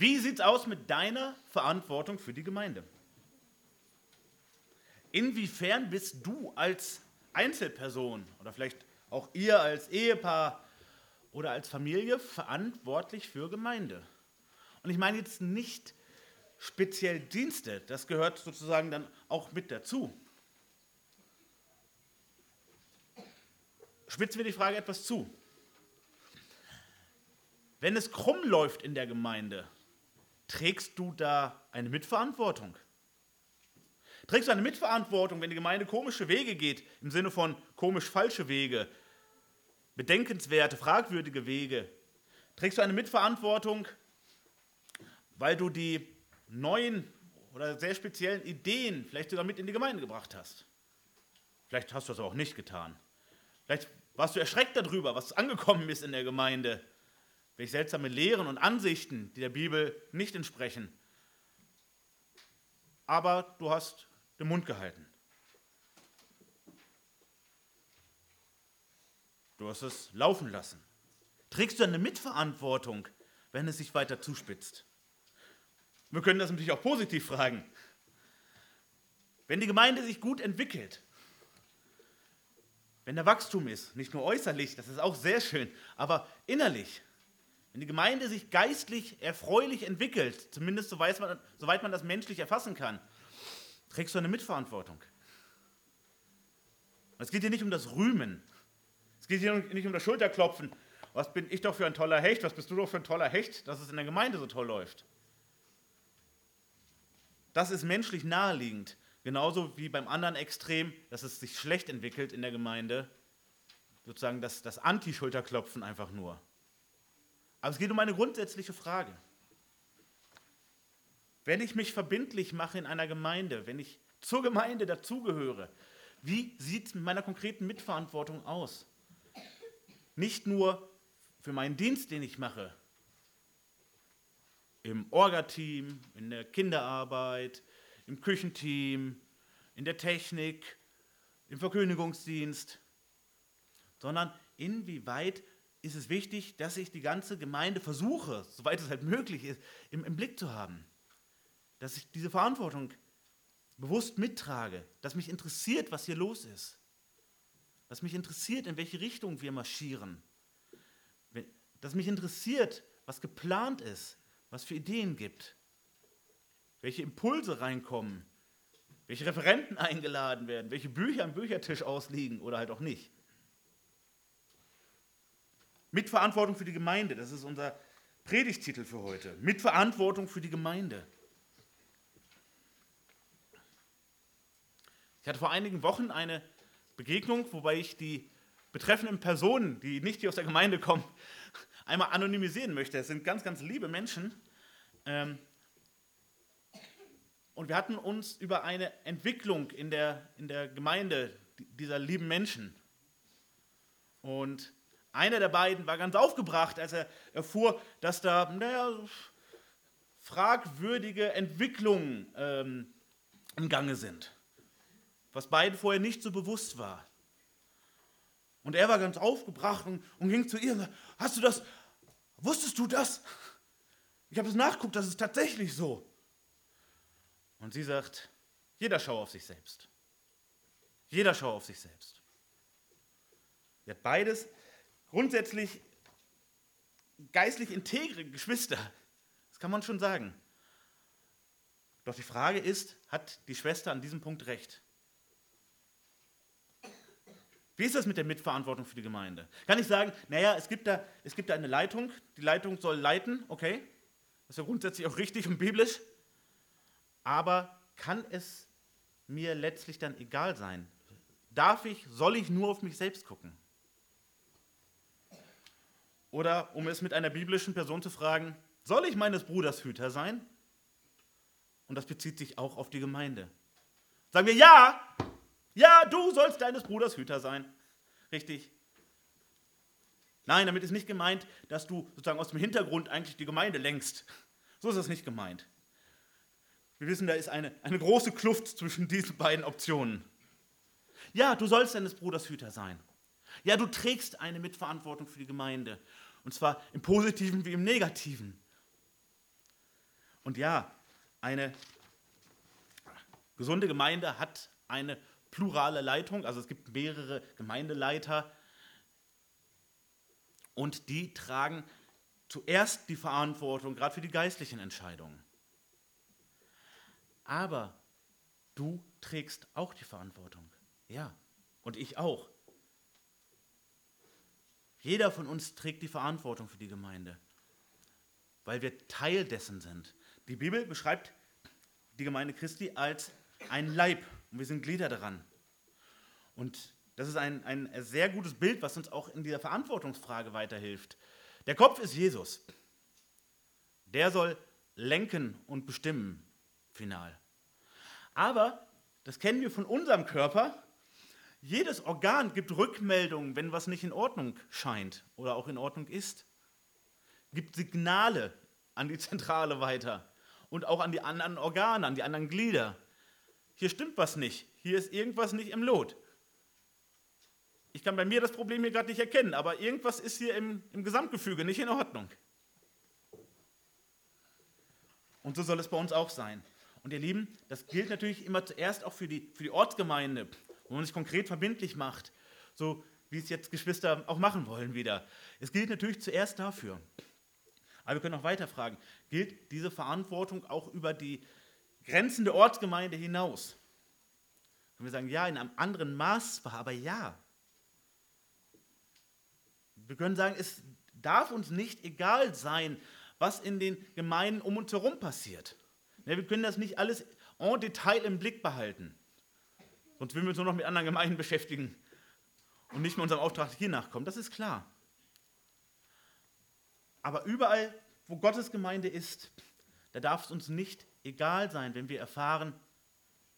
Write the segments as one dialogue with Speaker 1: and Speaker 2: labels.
Speaker 1: Wie sieht es aus mit deiner Verantwortung für die Gemeinde? Inwiefern bist du als Einzelperson oder vielleicht auch ihr als Ehepaar oder als Familie verantwortlich für Gemeinde? Und ich meine jetzt nicht speziell Dienste, das gehört sozusagen dann auch mit dazu. Spitzen wir die Frage etwas zu. Wenn es krumm läuft in der Gemeinde, trägst du da eine Mitverantwortung? Trägst du eine Mitverantwortung, wenn die Gemeinde komische Wege geht, im Sinne von komisch falsche Wege, bedenkenswerte, fragwürdige Wege? Trägst du eine Mitverantwortung, weil du die neuen oder sehr speziellen Ideen vielleicht sogar mit in die Gemeinde gebracht hast? Vielleicht hast du das auch nicht getan. Vielleicht warst du erschreckt darüber, was angekommen ist in der Gemeinde. Welche seltsame Lehren und Ansichten, die der Bibel nicht entsprechen. Aber du hast den Mund gehalten. Du hast es laufen lassen. Trägst du eine Mitverantwortung, wenn es sich weiter zuspitzt? Wir können das natürlich auch positiv fragen. Wenn die Gemeinde sich gut entwickelt, wenn da Wachstum ist, nicht nur äußerlich, das ist auch sehr schön, aber innerlich, wenn die Gemeinde sich geistlich erfreulich entwickelt, zumindest soweit man, soweit man das menschlich erfassen kann, trägst du eine Mitverantwortung. Es geht hier nicht um das Rühmen. Es geht hier nicht um das Schulterklopfen. Was bin ich doch für ein toller Hecht? Was bist du doch für ein toller Hecht, dass es in der Gemeinde so toll läuft? Das ist menschlich naheliegend. Genauso wie beim anderen Extrem, dass es sich schlecht entwickelt in der Gemeinde. Sozusagen das, das Anti-Schulterklopfen einfach nur. Aber es geht um eine grundsätzliche Frage. Wenn ich mich verbindlich mache in einer Gemeinde, wenn ich zur Gemeinde dazugehöre, wie sieht es mit meiner konkreten Mitverantwortung aus? Nicht nur für meinen Dienst, den ich mache, im Orga-Team, in der Kinderarbeit, im Küchenteam, in der Technik, im Verkündigungsdienst, sondern inwieweit ist es wichtig, dass ich die ganze Gemeinde versuche, soweit es halt möglich ist, im, im Blick zu haben. Dass ich diese Verantwortung bewusst mittrage, dass mich interessiert, was hier los ist. Dass mich interessiert, in welche Richtung wir marschieren. Dass mich interessiert, was geplant ist, was für Ideen gibt, welche Impulse reinkommen, welche Referenten eingeladen werden, welche Bücher am Büchertisch ausliegen oder halt auch nicht. Mitverantwortung für die Gemeinde, das ist unser Predigtitel für heute. Mitverantwortung für die Gemeinde. Ich hatte vor einigen Wochen eine Begegnung, wobei ich die betreffenden Personen, die nicht hier aus der Gemeinde kommen, einmal anonymisieren möchte. Es sind ganz, ganz liebe Menschen. Ähm, und wir hatten uns über eine Entwicklung in der, in der Gemeinde dieser lieben Menschen. Und einer der beiden war ganz aufgebracht, als er erfuhr, dass da, naja, fragwürdige Entwicklungen ähm, im Gange sind, was beiden vorher nicht so bewusst war. Und er war ganz aufgebracht und, und ging zu ihr und sagte, hast du das, wusstest du das? Ich habe es nachgeguckt, das ist tatsächlich so. Und sie sagt, jeder schau auf sich selbst. Jeder schau auf sich selbst. Sie hat beides grundsätzlich geistlich integre Geschwister. Das kann man schon sagen. Doch die Frage ist, hat die Schwester an diesem Punkt recht? Wie ist das mit der Mitverantwortung für die Gemeinde? Kann ich sagen, naja, es gibt, da, es gibt da eine Leitung, die Leitung soll leiten, okay, das ist ja grundsätzlich auch richtig und biblisch, aber kann es mir letztlich dann egal sein? Darf ich, soll ich nur auf mich selbst gucken? Oder um es mit einer biblischen Person zu fragen, soll ich meines Bruders Hüter sein? Und das bezieht sich auch auf die Gemeinde. Sagen wir ja, ja, du sollst deines Bruders Hüter sein. Richtig? Nein, damit ist nicht gemeint, dass du sozusagen aus dem Hintergrund eigentlich die Gemeinde lenkst. So ist es nicht gemeint. Wir wissen, da ist eine, eine große Kluft zwischen diesen beiden Optionen. Ja, du sollst deines Bruders Hüter sein. Ja, du trägst eine Mitverantwortung für die Gemeinde. Und zwar im positiven wie im negativen. Und ja, eine gesunde Gemeinde hat eine plurale Leitung, also es gibt mehrere Gemeindeleiter und die tragen zuerst die Verantwortung, gerade für die geistlichen Entscheidungen. Aber du trägst auch die Verantwortung. Ja, und ich auch. Jeder von uns trägt die Verantwortung für die Gemeinde, weil wir Teil dessen sind. Die Bibel beschreibt die Gemeinde Christi als ein Leib und wir sind Glieder daran. Und das ist ein, ein sehr gutes Bild, was uns auch in dieser Verantwortungsfrage weiterhilft. Der Kopf ist Jesus. Der soll lenken und bestimmen, final. Aber, das kennen wir von unserem Körper, jedes Organ gibt Rückmeldungen, wenn was nicht in Ordnung scheint oder auch in Ordnung ist. Gibt Signale an die Zentrale weiter und auch an die anderen Organe, an die anderen Glieder. Hier stimmt was nicht. Hier ist irgendwas nicht im Lot. Ich kann bei mir das Problem hier gerade nicht erkennen, aber irgendwas ist hier im, im Gesamtgefüge nicht in Ordnung. Und so soll es bei uns auch sein. Und ihr Lieben, das gilt natürlich immer zuerst auch für die, für die Ortsgemeinde, wo man sich konkret verbindlich macht, so wie es jetzt Geschwister auch machen wollen wieder. Es gilt natürlich zuerst dafür. Aber wir können auch weiter fragen, gilt diese Verantwortung auch über die Grenzen der Ortsgemeinde hinaus? Können wir sagen, ja, in einem anderen Maß zwar, aber ja. Wir können sagen, es darf uns nicht egal sein, was in den Gemeinden um uns herum passiert. Wir können das nicht alles en Detail im Blick behalten. Sonst würden wir uns nur noch mit anderen Gemeinden beschäftigen und nicht mehr unserem Auftrag hier nachkommen. Das ist klar. Aber überall, wo Gottes Gemeinde ist, da darf es uns nicht egal sein, wenn wir erfahren,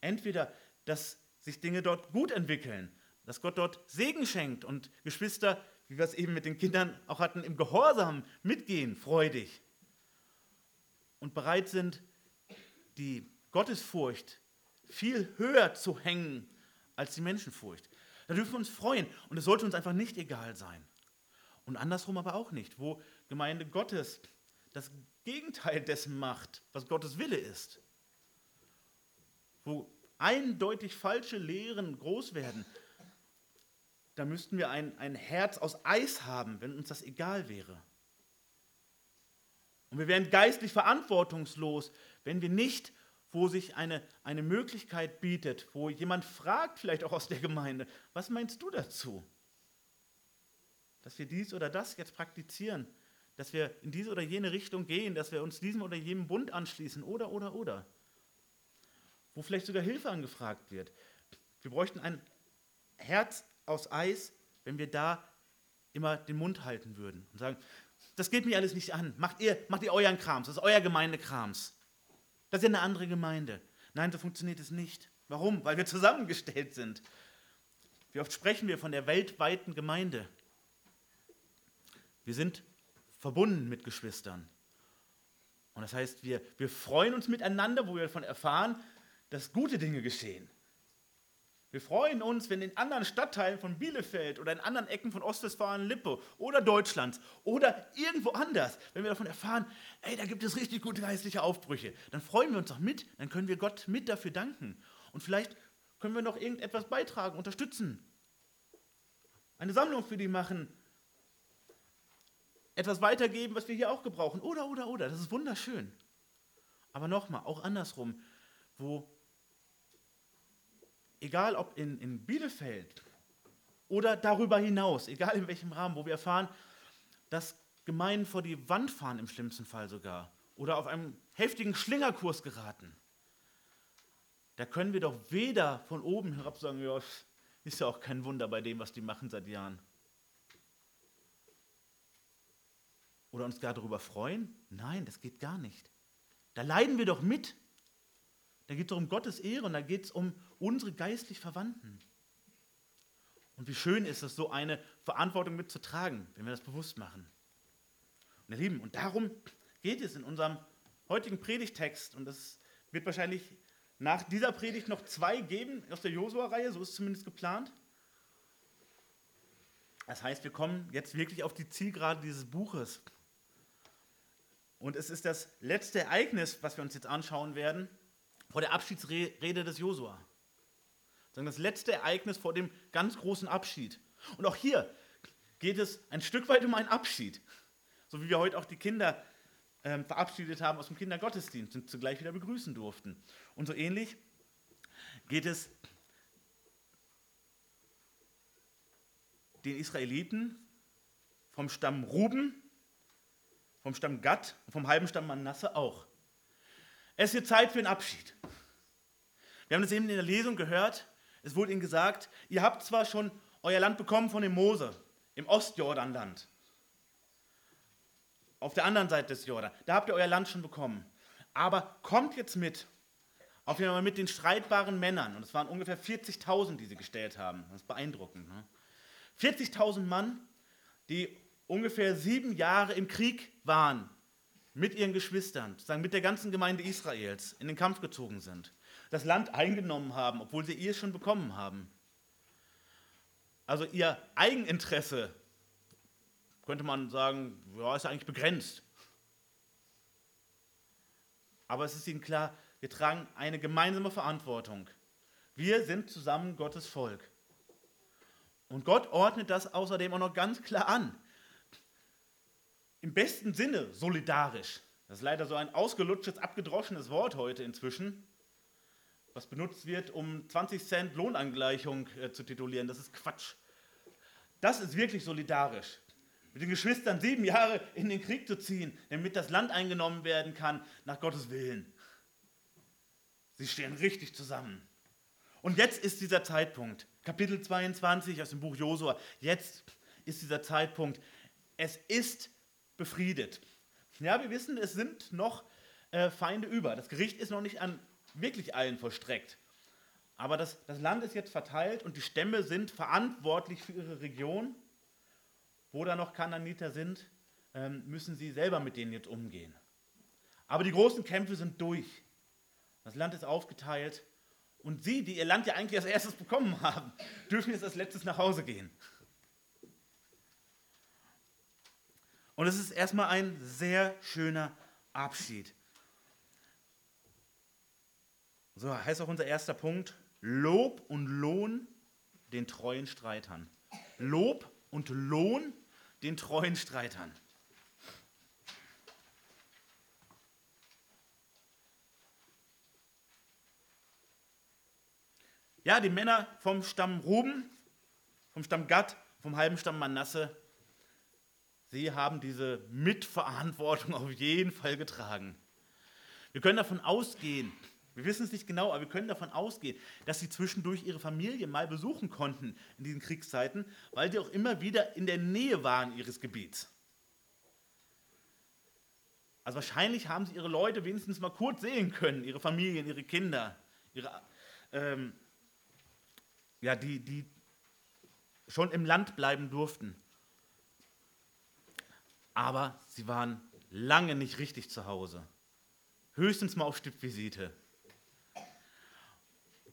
Speaker 1: entweder, dass sich Dinge dort gut entwickeln, dass Gott dort Segen schenkt und Geschwister, wie wir es eben mit den Kindern auch hatten, im Gehorsam mitgehen, freudig und bereit sind, die Gottesfurcht viel höher zu hängen als die Menschenfurcht. Da dürfen wir uns freuen und es sollte uns einfach nicht egal sein. Und andersrum aber auch nicht, wo Gemeinde Gottes das Gegenteil dessen macht, was Gottes Wille ist. Wo eindeutig falsche Lehren groß werden, da müssten wir ein, ein Herz aus Eis haben, wenn uns das egal wäre. Und wir wären geistlich verantwortungslos, wenn wir nicht wo sich eine, eine Möglichkeit bietet, wo jemand fragt, vielleicht auch aus der Gemeinde, was meinst du dazu? Dass wir dies oder das jetzt praktizieren, dass wir in diese oder jene Richtung gehen, dass wir uns diesem oder jenem Bund anschließen oder, oder, oder. Wo vielleicht sogar Hilfe angefragt wird. Wir bräuchten ein Herz aus Eis, wenn wir da immer den Mund halten würden und sagen, das geht mir alles nicht an, macht ihr, macht ihr euren Krams, das ist euer Gemeindekrams. Das ist ja eine andere Gemeinde. Nein, so funktioniert es nicht. Warum? Weil wir zusammengestellt sind. Wie oft sprechen wir von der weltweiten Gemeinde? Wir sind verbunden mit Geschwistern. Und das heißt, wir, wir freuen uns miteinander, wo wir davon erfahren, dass gute Dinge geschehen. Wir freuen uns, wenn in anderen Stadtteilen von Bielefeld oder in anderen Ecken von Ostwestfalen-Lippe oder Deutschlands oder irgendwo anders, wenn wir davon erfahren, ey, da gibt es richtig gute geistliche Aufbrüche, dann freuen wir uns doch mit, dann können wir Gott mit dafür danken. Und vielleicht können wir noch irgendetwas beitragen, unterstützen. Eine Sammlung für die machen, etwas weitergeben, was wir hier auch gebrauchen. Oder, oder, oder. Das ist wunderschön. Aber nochmal, auch andersrum, wo egal ob in, in Bielefeld oder darüber hinaus, egal in welchem Rahmen, wo wir erfahren, dass Gemeinden vor die Wand fahren, im schlimmsten Fall sogar, oder auf einen heftigen Schlingerkurs geraten, da können wir doch weder von oben herab sagen, ja, ist ja auch kein Wunder bei dem, was die machen seit Jahren. Oder uns gar darüber freuen? Nein, das geht gar nicht. Da leiden wir doch mit. Da geht es um Gottes Ehre und da geht es um unsere geistlich Verwandten. Und wie schön ist es, so eine Verantwortung mitzutragen, wenn wir das bewusst machen. Und ihr Lieben, und darum geht es in unserem heutigen Predigtext. Und es wird wahrscheinlich nach dieser Predigt noch zwei geben aus der Josua-Reihe, so ist es zumindest geplant. Das heißt, wir kommen jetzt wirklich auf die Zielgerade dieses Buches. Und es ist das letzte Ereignis, was wir uns jetzt anschauen werden, vor der Abschiedsrede des Josua. Das letzte Ereignis vor dem ganz großen Abschied. Und auch hier geht es ein Stück weit um einen Abschied. So wie wir heute auch die Kinder ähm, verabschiedet haben aus dem Kindergottesdienst und zugleich wieder begrüßen durften. Und so ähnlich geht es den Israeliten vom Stamm Ruben, vom Stamm Gad und vom halben Stamm Manasse auch. Es ist hier Zeit für einen Abschied. Wir haben das eben in der Lesung gehört. Es wurde ihnen gesagt, ihr habt zwar schon euer Land bekommen von dem Mose im Ostjordanland. Auf der anderen Seite des Jordan. Da habt ihr euer Land schon bekommen. Aber kommt jetzt mit. Auf jeden Fall mit den streitbaren Männern. Und es waren ungefähr 40.000, die sie gestellt haben. Das ist beeindruckend. Ne? 40.000 Mann, die ungefähr sieben Jahre im Krieg waren mit ihren Geschwistern, sozusagen mit der ganzen Gemeinde Israels, in den Kampf gezogen sind, das Land eingenommen haben, obwohl sie es schon bekommen haben. Also ihr Eigeninteresse, könnte man sagen, ja, ist eigentlich begrenzt. Aber es ist ihnen klar, wir tragen eine gemeinsame Verantwortung. Wir sind zusammen Gottes Volk. Und Gott ordnet das außerdem auch noch ganz klar an. Im besten Sinne solidarisch. Das ist leider so ein ausgelutschtes, abgedroschenes Wort heute inzwischen, was benutzt wird, um 20 Cent Lohnangleichung äh, zu titulieren. Das ist Quatsch. Das ist wirklich solidarisch. Mit den Geschwistern sieben Jahre in den Krieg zu ziehen, damit das Land eingenommen werden kann, nach Gottes Willen. Sie stehen richtig zusammen. Und jetzt ist dieser Zeitpunkt. Kapitel 22 aus dem Buch Josua. Jetzt ist dieser Zeitpunkt. Es ist befriedet. Ja, wir wissen, es sind noch äh, Feinde über. Das Gericht ist noch nicht an wirklich allen vollstreckt. Aber das, das Land ist jetzt verteilt und die Stämme sind verantwortlich für ihre Region. Wo da noch Kananiter sind, ähm, müssen sie selber mit denen jetzt umgehen. Aber die großen Kämpfe sind durch. Das Land ist aufgeteilt und sie, die ihr Land ja eigentlich als erstes bekommen haben, dürfen jetzt als letztes nach Hause gehen. Und es ist erstmal ein sehr schöner Abschied. So heißt auch unser erster Punkt, Lob und Lohn den treuen Streitern. Lob und Lohn den treuen Streitern. Ja, die Männer vom Stamm Ruben, vom Stamm Gad, vom halben Stamm Manasse, sie haben diese Mitverantwortung auf jeden Fall getragen. Wir können davon ausgehen, wir wissen es nicht genau, aber wir können davon ausgehen, dass sie zwischendurch ihre Familie mal besuchen konnten in diesen Kriegszeiten, weil sie auch immer wieder in der Nähe waren ihres Gebiets. Also wahrscheinlich haben sie ihre Leute wenigstens mal kurz sehen können, ihre Familien, ihre Kinder, ihre, ähm, ja, die, die schon im Land bleiben durften. Aber sie waren lange nicht richtig zu Hause. Höchstens mal auf Stippvisite.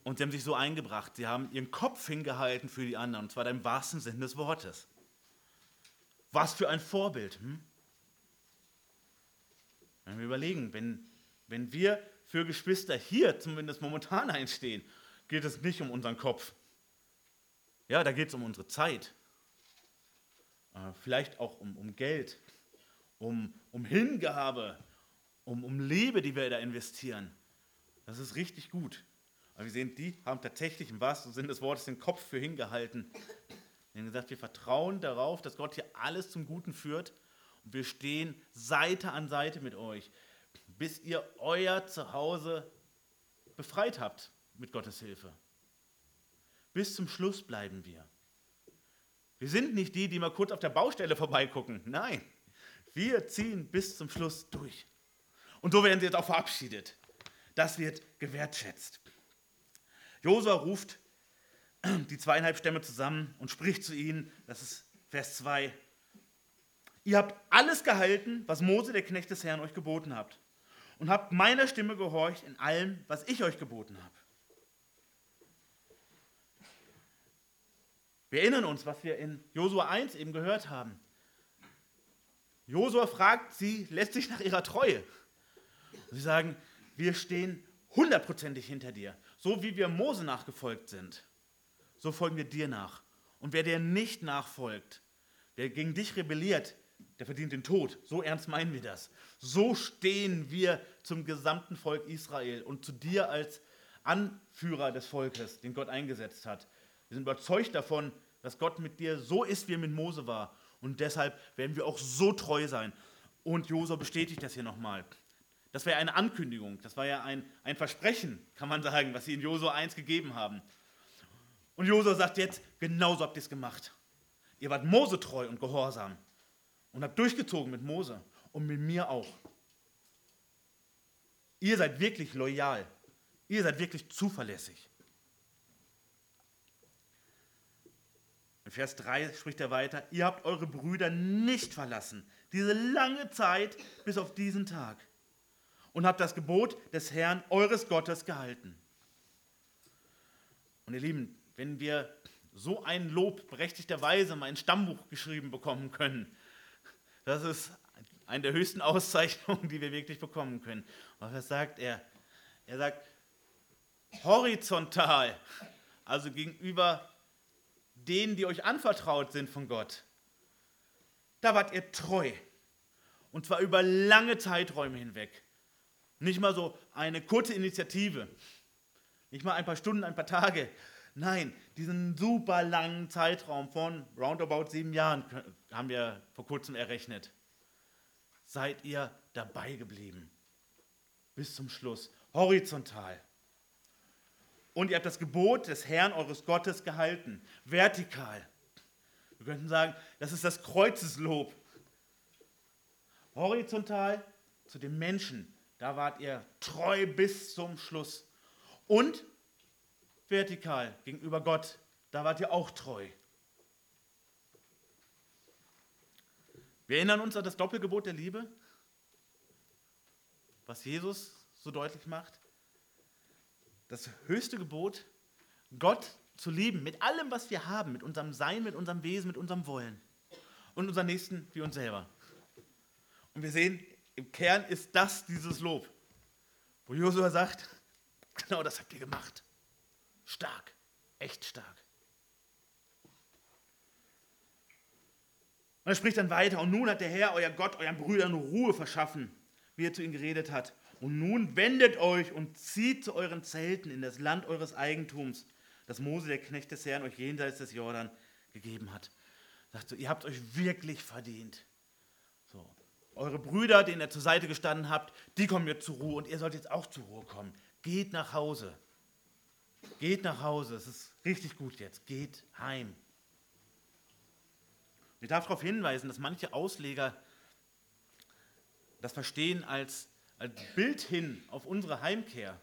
Speaker 1: Und sie haben sich so eingebracht, sie haben ihren Kopf hingehalten für die anderen, und zwar im wahrsten Sinne des Wortes. Was für ein Vorbild. Hm? Wenn wir überlegen, wenn, wenn wir für Geschwister hier zumindest momentan einstehen, geht es nicht um unseren Kopf. Ja, da geht es um unsere Zeit. Äh, vielleicht auch um, um Geld, um, um Hingabe, um, um Liebe, die wir da investieren. Das ist richtig gut. Aber wir sehen, die haben tatsächlich im wahrsten Sinne des Wortes den Kopf für hingehalten. Sie haben gesagt, wir vertrauen darauf, dass Gott hier alles zum Guten führt. Und wir stehen Seite an Seite mit euch, bis ihr euer Zuhause befreit habt mit Gottes Hilfe. Bis zum Schluss bleiben wir. Wir sind nicht die, die mal kurz auf der Baustelle vorbeigucken. Nein, wir ziehen bis zum Schluss durch. Und so werden sie jetzt auch verabschiedet. Das wird gewertschätzt. Josua ruft die zweieinhalb Stämme zusammen und spricht zu ihnen, das ist Vers 2, ihr habt alles gehalten, was Mose, der Knecht des Herrn, euch geboten habt und habt meiner Stimme gehorcht in allem, was ich euch geboten habe. Wir erinnern uns, was wir in Josua 1 eben gehört haben. Josua fragt sie letztlich nach ihrer Treue. Sie sagen, wir stehen hundertprozentig hinter dir. So wie wir Mose nachgefolgt sind, so folgen wir dir nach. Und wer dir nicht nachfolgt, wer gegen dich rebelliert, der verdient den Tod. So ernst meinen wir das. So stehen wir zum gesamten Volk Israel und zu dir als Anführer des Volkes, den Gott eingesetzt hat. Wir sind überzeugt davon, dass Gott mit dir so ist, wie er mit Mose war. Und deshalb werden wir auch so treu sein. Und Josua bestätigt das hier nochmal. Das war ja eine Ankündigung, das war ja ein, ein Versprechen, kann man sagen, was sie in Josua 1 gegeben haben. Und Josua sagt jetzt, genauso habt ihr es gemacht. Ihr wart Mose treu und gehorsam und habt durchgezogen mit Mose und mit mir auch. Ihr seid wirklich loyal. Ihr seid wirklich zuverlässig. In Vers 3 spricht er weiter, ihr habt eure Brüder nicht verlassen, diese lange Zeit bis auf diesen Tag und habt das Gebot des Herrn, eures Gottes, gehalten. Und ihr Lieben, wenn wir so ein Lob berechtigterweise mal ein Stammbuch geschrieben bekommen können, das ist eine der höchsten Auszeichnungen, die wir wirklich bekommen können. Und was sagt er? Er sagt, horizontal, also gegenüber denen, die euch anvertraut sind von Gott, da wart ihr treu. Und zwar über lange Zeiträume hinweg. Nicht mal so eine kurze Initiative. Nicht mal ein paar Stunden, ein paar Tage. Nein, diesen super langen Zeitraum von roundabout sieben Jahren haben wir vor kurzem errechnet. Seid ihr dabei geblieben. Bis zum Schluss. Horizontal. Und ihr habt das Gebot des Herrn eures Gottes gehalten. Vertikal. Wir könnten sagen, das ist das Kreuzeslob. Horizontal zu dem Menschen, da wart ihr treu bis zum Schluss. Und vertikal gegenüber Gott, da wart ihr auch treu. Wir erinnern uns an das Doppelgebot der Liebe, was Jesus so deutlich macht. Das höchste Gebot, Gott zu lieben mit allem, was wir haben, mit unserem Sein, mit unserem Wesen, mit unserem Wollen und unseren Nächsten wie uns selber. Und wir sehen, im Kern ist das dieses Lob, wo Josua sagt, genau das habt ihr gemacht. Stark, echt stark. Und er spricht dann weiter, und nun hat der Herr, euer Gott, euren Brüdern Ruhe verschaffen, wie er zu ihnen geredet hat. Und nun wendet euch und zieht zu euren Zelten in das Land eures Eigentums, das Mose, der Knecht des Herrn, euch jenseits des Jordan gegeben hat. Sagt so, ihr habt euch wirklich verdient. So, eure Brüder, denen ihr zur Seite gestanden habt, die kommen jetzt zur Ruhe und ihr sollt jetzt auch zur Ruhe kommen. Geht nach Hause. Geht nach Hause. Es ist richtig gut jetzt. Geht heim. Ich darf darauf hinweisen, dass manche Ausleger das verstehen als, als Bild hin auf unsere Heimkehr.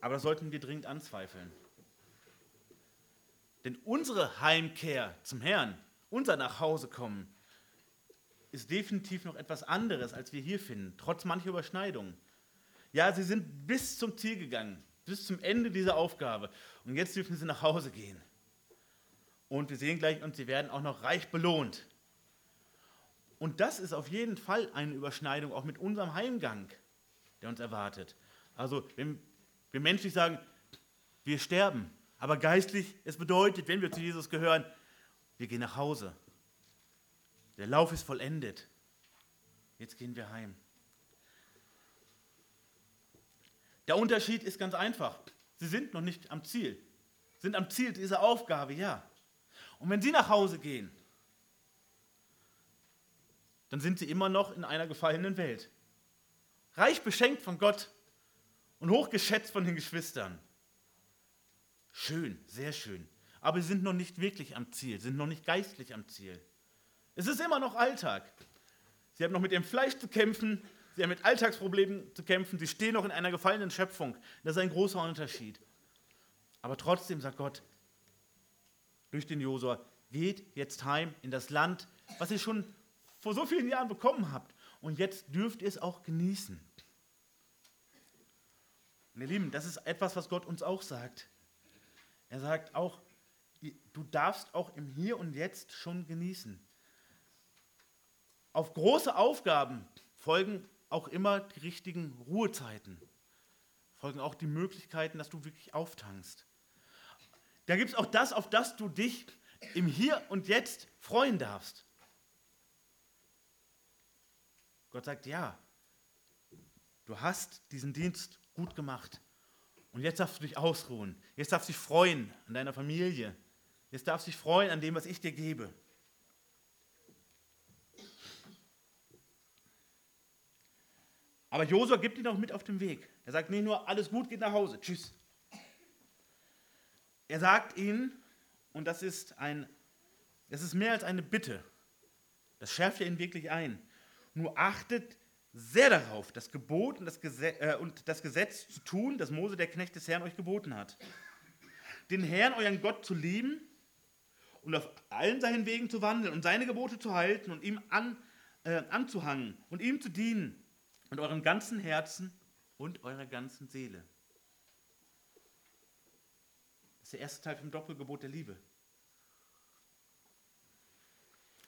Speaker 1: Aber das sollten wir dringend anzweifeln. Denn unsere Heimkehr zum Herrn unser Nachhausekommen ist definitiv noch etwas anderes, als wir hier finden, trotz mancher Überschneidungen. Ja, sie sind bis zum Ziel gegangen, bis zum Ende dieser Aufgabe. Und jetzt dürfen sie nach Hause gehen. Und wir sehen gleich, und sie werden auch noch reich belohnt. Und das ist auf jeden Fall eine Überschneidung auch mit unserem Heimgang, der uns erwartet. Also, wenn wir menschlich sagen, wir sterben, aber geistlich, es bedeutet, wenn wir zu Jesus gehören, wir gehen nach Hause. Der Lauf ist vollendet. Jetzt gehen wir heim. Der Unterschied ist ganz einfach. Sie sind noch nicht am Ziel. Sind am Ziel dieser Aufgabe, ja. Und wenn Sie nach Hause gehen, dann sind Sie immer noch in einer gefallenen Welt. Reich beschenkt von Gott und hochgeschätzt von den Geschwistern. Schön, sehr schön aber sie sind noch nicht wirklich am Ziel, sind noch nicht geistlich am Ziel. Es ist immer noch Alltag. Sie haben noch mit ihrem Fleisch zu kämpfen, sie haben mit Alltagsproblemen zu kämpfen, sie stehen noch in einer gefallenen Schöpfung. Das ist ein großer Unterschied. Aber trotzdem sagt Gott durch den Josua, geht jetzt heim in das Land, was ihr schon vor so vielen Jahren bekommen habt. Und jetzt dürft ihr es auch genießen. Ihr Lieben, das ist etwas, was Gott uns auch sagt. Er sagt auch, du darfst auch im Hier und Jetzt schon genießen. Auf große Aufgaben folgen auch immer die richtigen Ruhezeiten, folgen auch die Möglichkeiten, dass du wirklich auftankst. Da gibt es auch das, auf das du dich im Hier und Jetzt freuen darfst. Gott sagt, ja, du hast diesen Dienst gut gemacht. Und jetzt darfst du dich ausruhen. Jetzt darfst du dich freuen an deiner Familie. Jetzt darfst du dich freuen an dem, was ich dir gebe. Aber Josua gibt ihn auch mit auf den Weg. Er sagt nicht nur, alles gut, geht nach Hause, tschüss. Er sagt ihnen, und das ist, ein, das ist mehr als eine Bitte, das schärft er ihn wirklich ein, nur achtet sehr darauf, das Gebot und das, Gesetz, äh, und das Gesetz zu tun, das Mose, der Knecht des Herrn, euch geboten hat. Den Herrn, euren Gott, zu lieben und auf allen seinen Wegen zu wandeln und seine Gebote zu halten und ihm an, äh, anzuhangen und ihm zu dienen und eurem ganzen Herzen und eurer ganzen Seele. Das ist der erste Teil vom Doppelgebot der Liebe.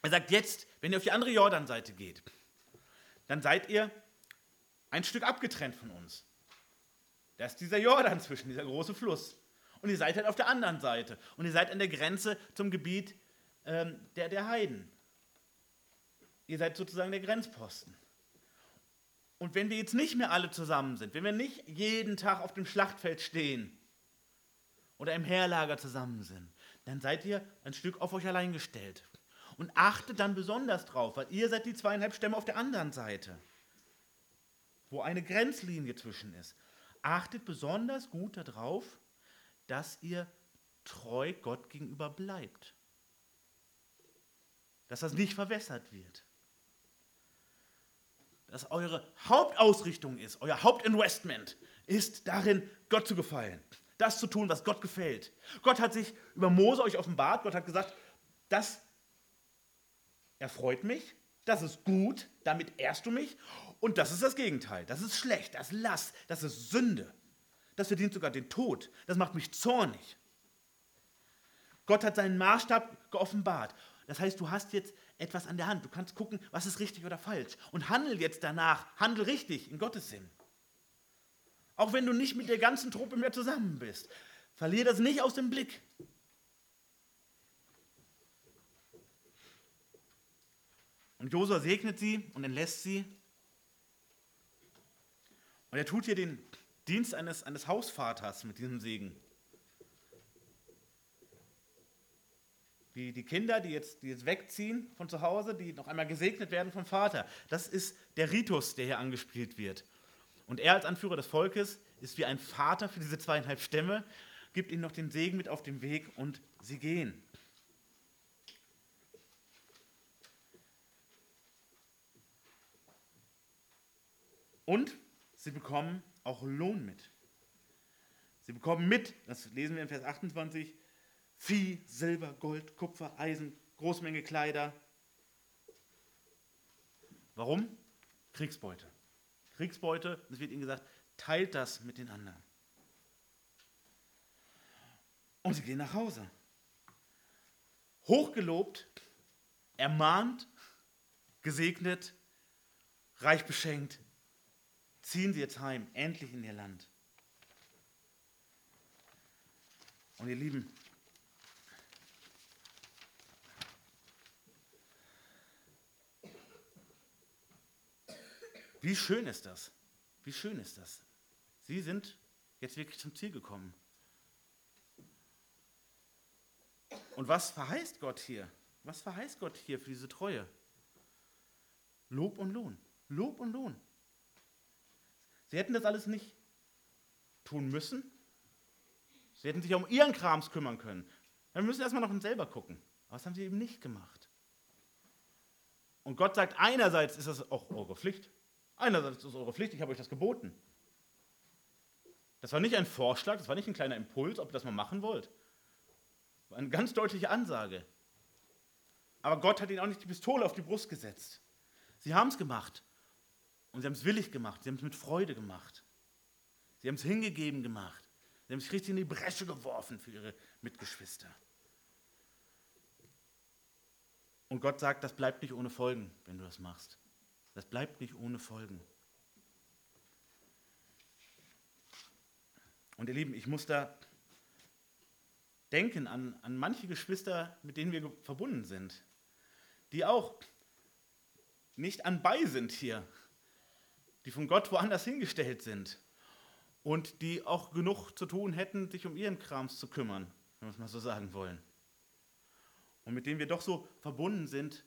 Speaker 1: Er sagt jetzt, wenn ihr auf die andere Jordanseite geht, dann seid ihr ein Stück abgetrennt von uns. Da ist dieser Jordan zwischen, dieser große Fluss. Und ihr seid halt auf der anderen Seite. Und ihr seid an der Grenze zum Gebiet ähm, der, der Heiden. Ihr seid sozusagen der Grenzposten. Und wenn wir jetzt nicht mehr alle zusammen sind, wenn wir nicht jeden Tag auf dem Schlachtfeld stehen oder im Heerlager zusammen sind, dann seid ihr ein Stück auf euch allein gestellt. Und achtet dann besonders drauf, weil ihr seid die zweieinhalb Stämme auf der anderen Seite, wo eine Grenzlinie zwischen ist. Achtet besonders gut darauf, dass ihr treu Gott gegenüber bleibt. Dass das nicht verwässert wird dass eure Hauptausrichtung ist, euer Hauptinvestment ist darin, Gott zu gefallen. Das zu tun, was Gott gefällt. Gott hat sich über Mose euch offenbart. Gott hat gesagt, das erfreut mich, das ist gut, damit ehrst du mich. Und das ist das Gegenteil. Das ist schlecht, das ist Lass, das ist Sünde. Das verdient sogar den Tod. Das macht mich zornig. Gott hat seinen Maßstab geoffenbart. Das heißt, du hast jetzt etwas an der Hand. Du kannst gucken, was ist richtig oder falsch. Und handel jetzt danach. Handel richtig in Gottes Sinn. Auch wenn du nicht mit der ganzen Truppe mehr zusammen bist. Verlier das nicht aus dem Blick. Und Josua segnet sie und entlässt sie. Und er tut hier den Dienst eines, eines Hausvaters mit diesem Segen. Die, die Kinder, die jetzt, die jetzt wegziehen von zu Hause, die noch einmal gesegnet werden vom Vater. Das ist der Ritus, der hier angespielt wird. Und er als Anführer des Volkes ist wie ein Vater für diese zweieinhalb Stämme, gibt ihnen noch den Segen mit auf den Weg und sie gehen. Und sie bekommen auch Lohn mit. Sie bekommen mit, das lesen wir in Vers 28, Vieh, Silber, Gold, Kupfer, Eisen, Großmenge Kleider. Warum? Kriegsbeute. Kriegsbeute, es wird ihnen gesagt, teilt das mit den anderen. Und sie gehen nach Hause. Hochgelobt, ermahnt, gesegnet, reich beschenkt, ziehen sie jetzt heim, endlich in ihr Land. Und ihr Lieben, Wie schön ist das? Wie schön ist das? Sie sind jetzt wirklich zum Ziel gekommen. Und was verheißt Gott hier? Was verheißt Gott hier für diese Treue? Lob und Lohn. Lob und Lohn. Sie hätten das alles nicht tun müssen. Sie hätten sich um ihren Krams kümmern können. Dann müssen erstmal noch selber gucken. Das haben sie eben nicht gemacht. Und Gott sagt, einerseits ist das auch eure Pflicht. Einerseits ist es eure Pflicht, ich habe euch das geboten. Das war nicht ein Vorschlag, das war nicht ein kleiner Impuls, ob ihr das mal machen wollt. Das war eine ganz deutliche Ansage. Aber Gott hat ihnen auch nicht die Pistole auf die Brust gesetzt. Sie haben es gemacht. Und sie haben es willig gemacht. Sie haben es mit Freude gemacht. Sie haben es hingegeben gemacht. Sie haben sich richtig in die Bresche geworfen für ihre Mitgeschwister. Und Gott sagt, das bleibt nicht ohne Folgen, wenn du das machst. Das bleibt nicht ohne Folgen. Und ihr Lieben, ich muss da denken an, an manche Geschwister, mit denen wir verbunden sind, die auch nicht anbei sind hier, die von Gott woanders hingestellt sind und die auch genug zu tun hätten, sich um ihren Krams zu kümmern, wenn wir es mal so sagen wollen. Und mit denen wir doch so verbunden sind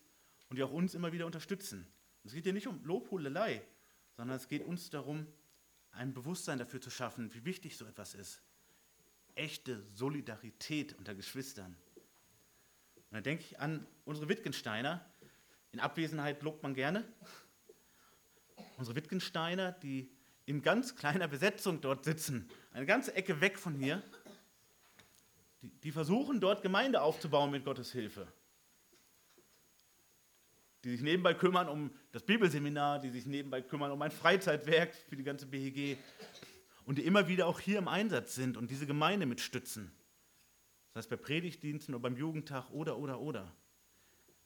Speaker 1: und die auch uns immer wieder unterstützen. Es geht hier nicht um Lobhudelei, sondern es geht uns darum, ein Bewusstsein dafür zu schaffen, wie wichtig so etwas ist. Echte Solidarität unter Geschwistern. Und da denke ich an unsere Wittgensteiner. In Abwesenheit lobt man gerne. Unsere Wittgensteiner, die in ganz kleiner Besetzung dort sitzen, eine ganze Ecke weg von hier, die, die versuchen dort Gemeinde aufzubauen mit Gottes Hilfe die sich nebenbei kümmern um das Bibelseminar, die sich nebenbei kümmern um ein Freizeitwerk für die ganze BHG und die immer wieder auch hier im Einsatz sind und diese Gemeinde mitstützen. Das heißt bei Predigtdiensten oder beim Jugendtag oder, oder, oder.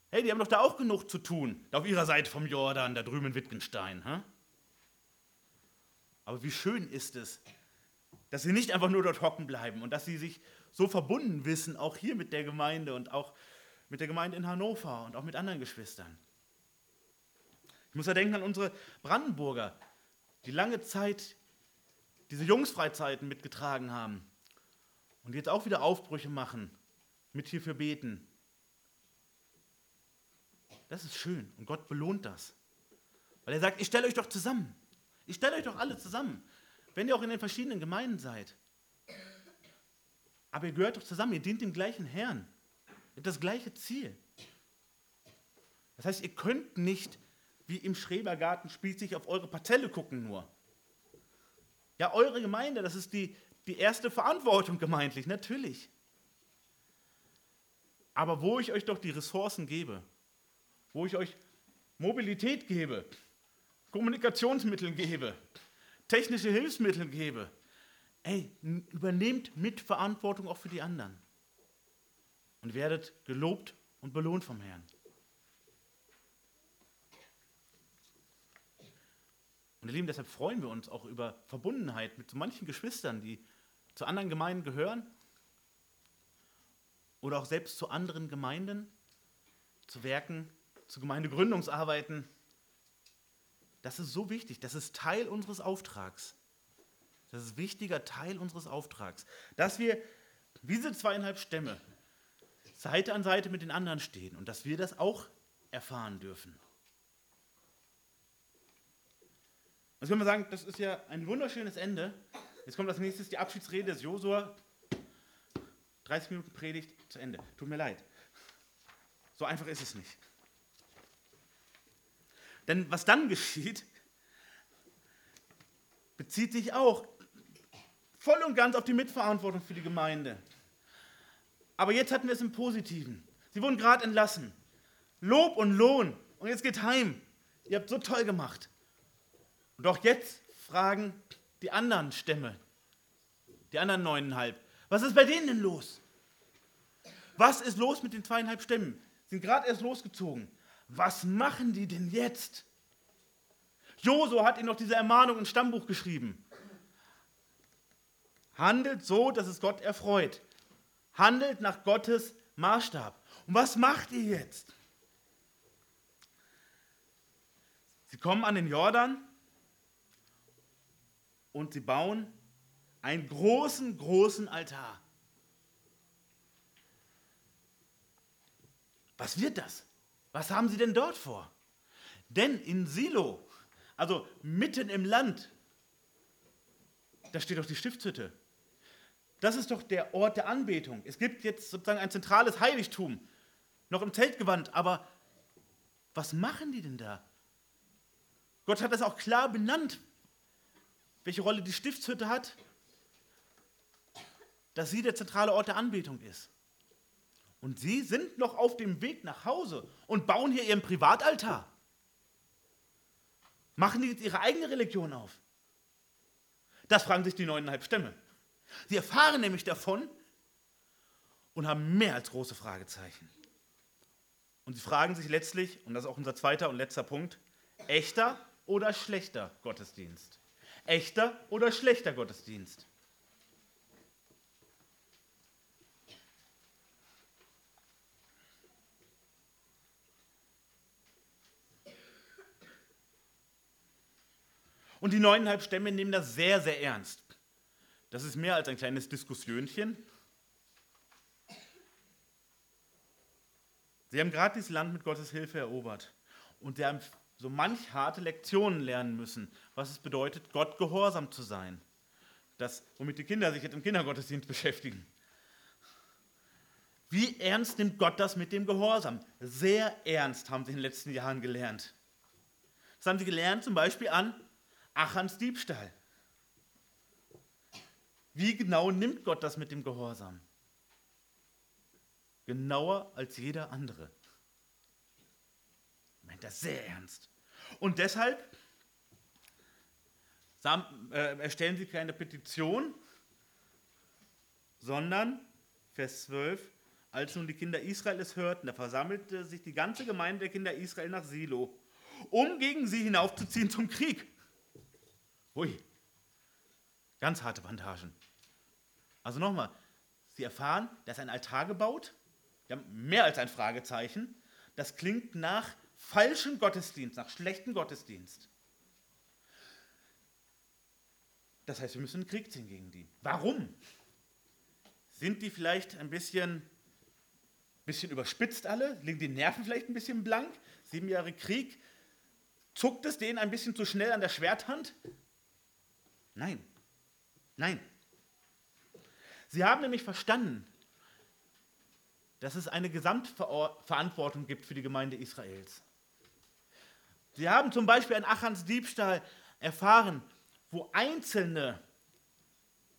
Speaker 1: Hey, die haben doch da auch genug zu tun, auf ihrer Seite vom Jordan, da drüben in Wittgenstein. Hä? Aber wie schön ist es, dass sie nicht einfach nur dort hocken bleiben und dass sie sich so verbunden wissen, auch hier mit der Gemeinde und auch mit der Gemeinde in Hannover und auch mit anderen Geschwistern. Ich muss ja denken an unsere Brandenburger, die lange Zeit diese Jungsfreizeiten mitgetragen haben und jetzt auch wieder Aufbrüche machen, mit hierfür beten. Das ist schön und Gott belohnt das. Weil er sagt, ich stelle euch doch zusammen. Ich stelle euch doch alle zusammen, wenn ihr auch in den verschiedenen Gemeinden seid. Aber ihr gehört doch zusammen, ihr dient dem gleichen Herrn. Ihr habt das gleiche Ziel. Das heißt, ihr könnt nicht wie im Schrebergarten spießig auf eure Parzelle gucken nur. Ja, eure Gemeinde, das ist die, die erste Verantwortung gemeintlich, natürlich. Aber wo ich euch doch die Ressourcen gebe, wo ich euch Mobilität gebe, Kommunikationsmittel gebe, technische Hilfsmittel gebe, ey, übernehmt Mitverantwortung auch für die anderen. Und werdet gelobt und belohnt vom Herrn. Und ihr Lieben, deshalb freuen wir uns auch über Verbundenheit mit so manchen Geschwistern, die zu anderen Gemeinden gehören oder auch selbst zu anderen Gemeinden, zu Werken, zu Gemeindegründungsarbeiten. Das ist so wichtig, das ist Teil unseres Auftrags. Das ist ein wichtiger Teil unseres Auftrags, dass wir diese zweieinhalb Stämme Seite an Seite mit den anderen stehen und dass wir das auch erfahren dürfen. Jetzt können wir sagen, das ist ja ein wunderschönes Ende. Jetzt kommt als nächstes die Abschiedsrede des Josua. 30 Minuten Predigt zu Ende. Tut mir leid. So einfach ist es nicht. Denn was dann geschieht, bezieht sich auch voll und ganz auf die Mitverantwortung für die Gemeinde. Aber jetzt hatten wir es im Positiven. Sie wurden gerade entlassen. Lob und Lohn. Und jetzt geht heim. Ihr habt so toll gemacht. Und auch jetzt fragen die anderen Stämme, die anderen neuneinhalb, was ist bei denen denn los? Was ist los mit den zweieinhalb Stämmen? Sind gerade erst losgezogen. Was machen die denn jetzt? Josu hat ihnen noch diese Ermahnung ins Stammbuch geschrieben. Handelt so, dass es Gott erfreut. Handelt nach Gottes Maßstab. Und was macht ihr jetzt? Sie kommen an den Jordan und sie bauen einen großen, großen Altar. Was wird das? Was haben sie denn dort vor? Denn in Silo, also mitten im Land, da steht doch die Stiftshütte. Das ist doch der Ort der Anbetung. Es gibt jetzt sozusagen ein zentrales Heiligtum, noch im Zeltgewand, aber was machen die denn da? Gott hat das auch klar benannt, welche Rolle die Stiftshütte hat, dass sie der zentrale Ort der Anbetung ist. Und sie sind noch auf dem Weg nach Hause und bauen hier ihren Privataltar. Machen die jetzt ihre eigene Religion auf? Das fragen sich die neuneinhalb Stämme. Sie erfahren nämlich davon und haben mehr als große Fragezeichen. Und sie fragen sich letztlich, und das ist auch unser zweiter und letzter Punkt, echter oder schlechter Gottesdienst? Echter oder schlechter Gottesdienst? Und die neuneinhalb Stämme nehmen das sehr, sehr ernst. Das ist mehr als ein kleines Diskussionchen. Sie haben gerade dieses Land mit Gottes Hilfe erobert. Und sie haben so manch harte Lektionen lernen müssen, was es bedeutet, Gott gehorsam zu sein. Das, womit die Kinder sich jetzt im Kindergottesdienst beschäftigen. Wie ernst nimmt Gott das mit dem Gehorsam? Sehr ernst haben sie in den letzten Jahren gelernt. Das haben sie gelernt zum Beispiel an Achans Diebstahl. Wie genau nimmt Gott das mit dem Gehorsam? Genauer als jeder andere. Er meint das sehr ernst. Und deshalb äh, erstellen sie keine Petition, sondern, Vers 12, als nun die Kinder Israel es hörten, da versammelte sich die ganze Gemeinde der Kinder Israel nach Silo, um gegen sie hinaufzuziehen zum Krieg. Hui, ganz harte Bandagen. Also nochmal, Sie erfahren, da ist ein Altar gebaut, wir haben mehr als ein Fragezeichen. Das klingt nach falschem Gottesdienst, nach schlechtem Gottesdienst. Das heißt, wir müssen in den Krieg ziehen gegen die. Warum? Sind die vielleicht ein bisschen, bisschen überspitzt alle? Liegen die Nerven vielleicht ein bisschen blank? Sieben Jahre Krieg? Zuckt es denen ein bisschen zu schnell an der Schwerthand? Nein, nein. Sie haben nämlich verstanden, dass es eine Gesamtverantwortung gibt für die Gemeinde Israels. Sie haben zum Beispiel an Achans Diebstahl erfahren, wo Einzelne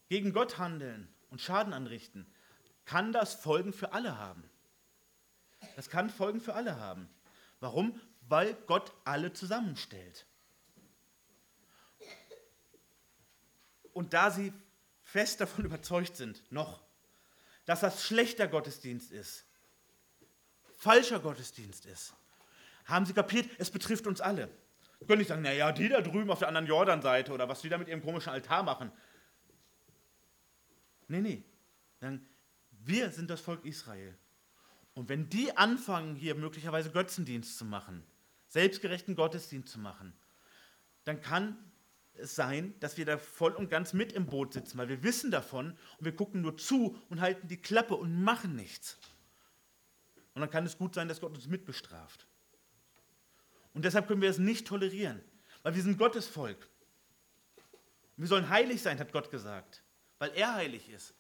Speaker 1: gegen Gott handeln und Schaden anrichten, kann das Folgen für alle haben. Das kann Folgen für alle haben. Warum? Weil Gott alle zusammenstellt. Und da sie fest davon überzeugt sind, noch, dass das schlechter Gottesdienst ist, falscher Gottesdienst ist, haben sie kapiert, es betrifft uns alle. Können nicht sagen, naja, die da drüben auf der anderen Jordanseite oder was die da mit ihrem komischen Altar machen. Nee, nee. Wir sind das Volk Israel. Und wenn die anfangen, hier möglicherweise Götzendienst zu machen, selbstgerechten Gottesdienst zu machen, dann kann es sein, dass wir da voll und ganz mit im Boot sitzen, weil wir wissen davon und wir gucken nur zu und halten die Klappe und machen nichts. Und dann kann es gut sein, dass Gott uns mitbestraft. Und deshalb können wir es nicht tolerieren, weil wir sind Gottes Volk. Wir sollen heilig sein, hat Gott gesagt, weil er heilig ist.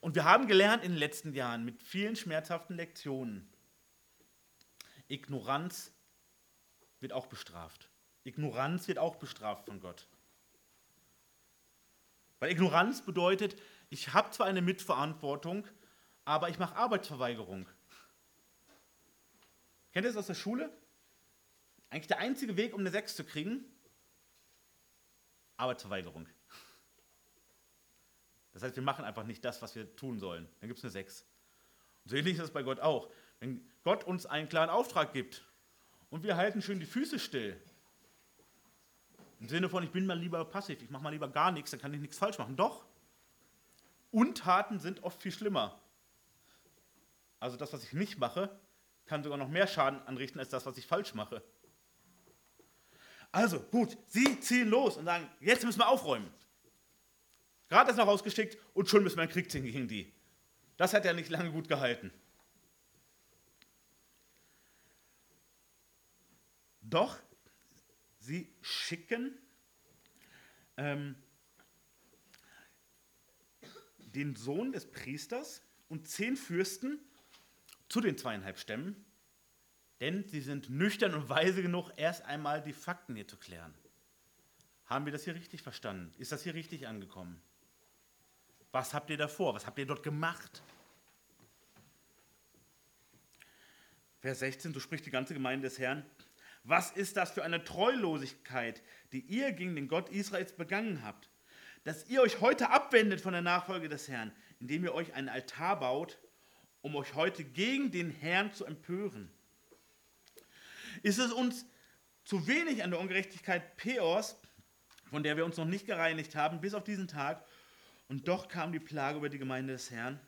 Speaker 1: Und wir haben gelernt in den letzten Jahren mit vielen schmerzhaften Lektionen, Ignoranz wird auch bestraft. Ignoranz wird auch bestraft von Gott. Weil Ignoranz bedeutet, ich habe zwar eine Mitverantwortung, aber ich mache Arbeitsverweigerung. Kennt ihr das aus der Schule? Eigentlich der einzige Weg, um eine 6 zu kriegen? Arbeitsverweigerung. Das heißt, wir machen einfach nicht das, was wir tun sollen. Dann gibt es eine 6. Und so ähnlich ist es bei Gott auch. Wenn Gott uns einen klaren Auftrag gibt und wir halten schön die Füße still, im Sinne von, ich bin mal lieber passiv, ich mache mal lieber gar nichts, dann kann ich nichts falsch machen. Doch, Untaten sind oft viel schlimmer. Also das, was ich nicht mache, kann sogar noch mehr Schaden anrichten als das, was ich falsch mache. Also gut, sie ziehen los und sagen, jetzt müssen wir aufräumen. Gerade ist noch rausgeschickt und schon müssen wir einen Krieg ziehen gegen die. Das hat ja nicht lange gut gehalten. Doch sie schicken ähm, den Sohn des Priesters und zehn Fürsten zu den zweieinhalb Stämmen, denn sie sind nüchtern und weise genug, erst einmal die Fakten hier zu klären. Haben wir das hier richtig verstanden? Ist das hier richtig angekommen? Was habt ihr davor? Was habt ihr dort gemacht? Vers 16, so spricht die ganze Gemeinde des Herrn. Was ist das für eine Treulosigkeit, die ihr gegen den Gott Israels begangen habt? Dass ihr euch heute abwendet von der Nachfolge des Herrn, indem ihr euch einen Altar baut um euch heute gegen den Herrn zu empören? Ist es uns zu wenig an der Ungerechtigkeit Peors, von der wir uns noch nicht gereinigt haben, bis auf diesen Tag? Und doch kam die Plage über die Gemeinde des Herrn.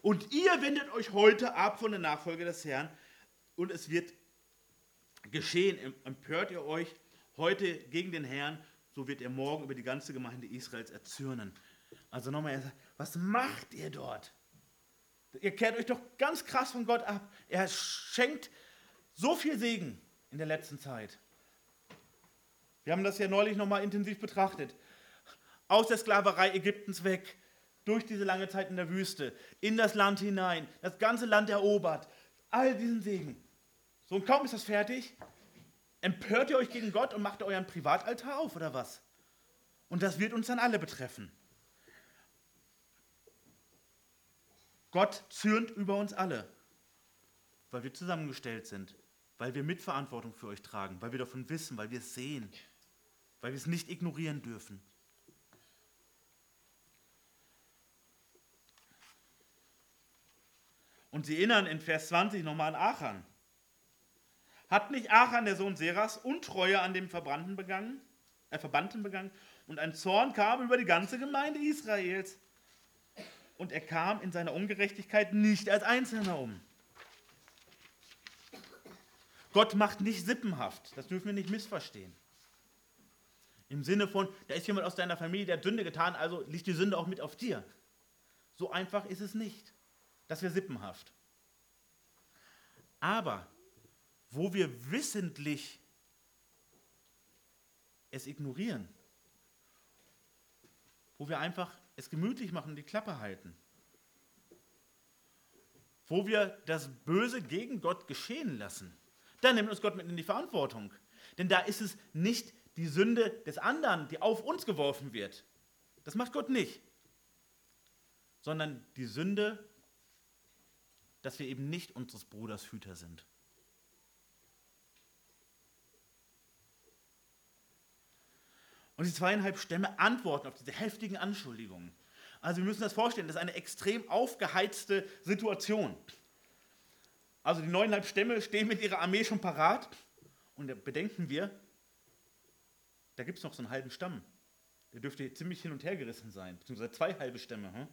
Speaker 1: Und ihr wendet euch heute ab von der Nachfolge des Herrn und es wird geschehen. Empört ihr euch heute gegen den Herrn, so wird er morgen über die ganze Gemeinde Israels erzürnen. Also nochmal, was macht ihr dort? Ihr kehrt euch doch ganz krass von Gott ab. Er schenkt so viel Segen in der letzten Zeit. Wir haben das ja neulich nochmal intensiv betrachtet. Aus der Sklaverei Ägyptens weg, durch diese lange Zeit in der Wüste, in das Land hinein, das ganze Land erobert, all diesen Segen. So und kaum ist das fertig, empört ihr euch gegen Gott und macht euren Privataltar auf oder was? Und das wird uns dann alle betreffen. Gott zürnt über uns alle, weil wir zusammengestellt sind, weil wir Mitverantwortung für euch tragen, weil wir davon wissen, weil wir es sehen, weil wir es nicht ignorieren dürfen. Und sie erinnern in Vers 20 nochmal an Achan. Hat nicht Achan, der Sohn Seras, Untreue an dem Verbrannten begangen, äh, Verbannten begangen? Und ein Zorn kam über die ganze Gemeinde Israels. Und er kam in seiner Ungerechtigkeit nicht als Einzelner um. Gott macht nicht sippenhaft. Das dürfen wir nicht missverstehen. Im Sinne von, da ist jemand aus deiner Familie, der Sünde getan, also liegt die Sünde auch mit auf dir. So einfach ist es nicht. Das wäre sippenhaft. Aber wo wir wissentlich es ignorieren, wo wir einfach es gemütlich machen und die Klappe halten, wo wir das Böse gegen Gott geschehen lassen, dann nimmt uns Gott mit in die Verantwortung. Denn da ist es nicht die Sünde des anderen, die auf uns geworfen wird. Das macht Gott nicht. Sondern die Sünde dass wir eben nicht unseres Bruders Hüter sind. Und die zweieinhalb Stämme antworten auf diese heftigen Anschuldigungen. Also wir müssen das vorstellen, das ist eine extrem aufgeheizte Situation. Also die neuneinhalb Stämme stehen mit ihrer Armee schon parat. Und bedenken wir, da gibt es noch so einen halben Stamm. Der dürfte ziemlich hin und her gerissen sein, beziehungsweise zwei halbe Stämme. Hm?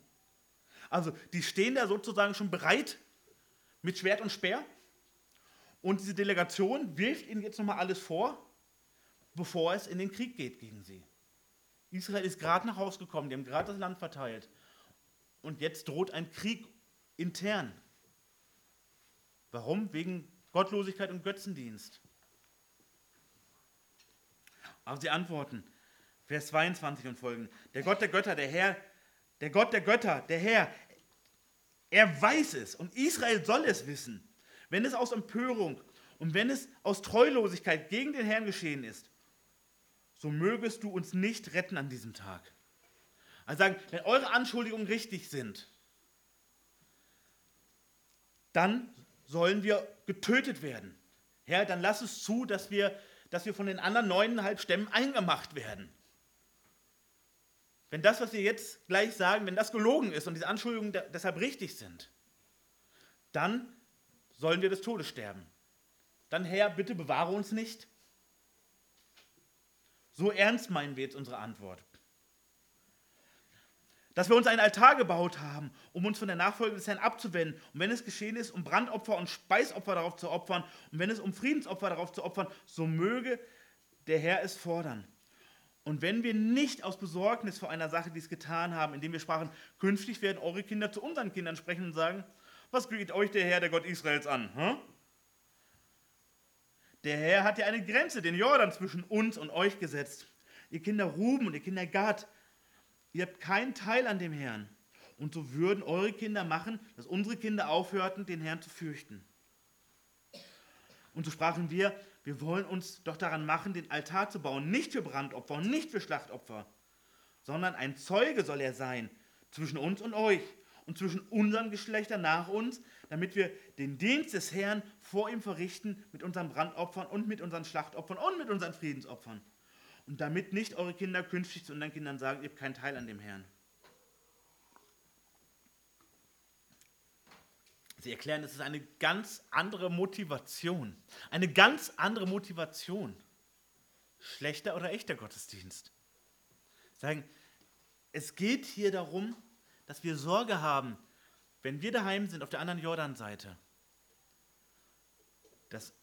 Speaker 1: Also die stehen da sozusagen schon bereit mit Schwert und Speer. Und diese Delegation wirft ihnen jetzt nochmal alles vor, bevor es in den Krieg geht gegen sie. Israel ist gerade nach Hause gekommen, die haben gerade das Land verteilt. Und jetzt droht ein Krieg intern. Warum? Wegen Gottlosigkeit und Götzendienst. Aber sie antworten, Vers 22 und folgenden, der Gott der Götter, der Herr, der Gott der Götter, der Herr, er weiß es und Israel soll es wissen. Wenn es aus Empörung und wenn es aus Treulosigkeit gegen den Herrn geschehen ist, so mögest du uns nicht retten an diesem Tag. Also sagen, wenn eure Anschuldigungen richtig sind, dann sollen wir getötet werden. Herr, dann lass es zu, dass wir, dass wir von den anderen neuneinhalb Stämmen eingemacht werden. Wenn das, was wir jetzt gleich sagen, wenn das gelogen ist und diese Anschuldigungen deshalb richtig sind, dann sollen wir des Todes sterben. Dann, Herr, bitte bewahre uns nicht. So ernst meinen wir jetzt unsere Antwort. Dass wir uns einen Altar gebaut haben, um uns von der Nachfolge des Herrn abzuwenden. Und wenn es geschehen ist, um Brandopfer und Speisopfer darauf zu opfern, und wenn es um Friedensopfer darauf zu opfern, so möge der Herr es fordern. Und wenn wir nicht aus Besorgnis vor einer Sache dies getan haben, indem wir sprachen, künftig werden eure Kinder zu unseren Kindern sprechen und sagen, was geht euch der Herr, der Gott Israels an? Hm? Der Herr hat ja eine Grenze, den Jordan, zwischen uns und euch gesetzt. Ihr Kinder Ruben und ihr Kinder Gad, ihr habt keinen Teil an dem Herrn. Und so würden eure Kinder machen, dass unsere Kinder aufhörten, den Herrn zu fürchten. Und so sprachen wir, wir wollen uns doch daran machen, den Altar zu bauen, nicht für Brandopfer und nicht für Schlachtopfer, sondern ein Zeuge soll er sein zwischen uns und euch und zwischen unseren Geschlechtern nach uns, damit wir den Dienst des Herrn vor ihm verrichten mit unseren Brandopfern und mit unseren Schlachtopfern und mit unseren Friedensopfern. Und damit nicht eure Kinder künftig zu unseren Kindern sagen, ihr habt keinen Teil an dem Herrn. Sie erklären, es ist eine ganz andere Motivation. Eine ganz andere Motivation. Schlechter oder echter Gottesdienst. Sagen, es geht hier darum, dass wir Sorge haben, wenn wir daheim sind auf der anderen Jordanseite, dass,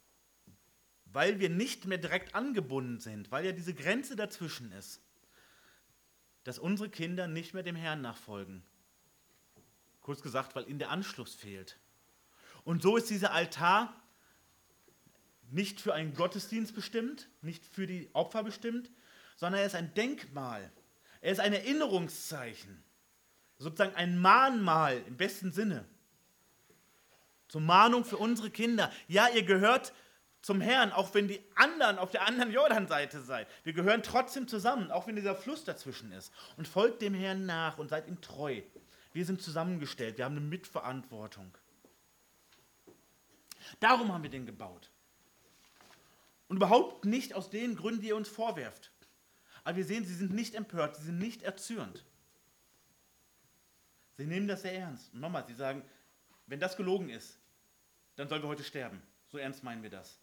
Speaker 1: weil wir nicht mehr direkt angebunden sind, weil ja diese Grenze dazwischen ist, dass unsere Kinder nicht mehr dem Herrn nachfolgen. Kurz gesagt, weil ihnen der Anschluss fehlt. Und so ist dieser Altar nicht für einen Gottesdienst bestimmt, nicht für die Opfer bestimmt, sondern er ist ein Denkmal. Er ist ein Erinnerungszeichen. Sozusagen ein Mahnmal im besten Sinne. Zur Mahnung für unsere Kinder. Ja, ihr gehört zum Herrn, auch wenn die anderen auf der anderen Jordanseite seid. Wir gehören trotzdem zusammen, auch wenn dieser Fluss dazwischen ist. Und folgt dem Herrn nach und seid ihm treu. Wir sind zusammengestellt, wir haben eine Mitverantwortung. Darum haben wir den gebaut. Und überhaupt nicht aus den Gründen, die ihr uns vorwerft. Aber wir sehen, sie sind nicht empört, sie sind nicht erzürnt. Sie nehmen das sehr ernst. Und nochmal, sie sagen, wenn das gelogen ist, dann sollen wir heute sterben. So ernst meinen wir das.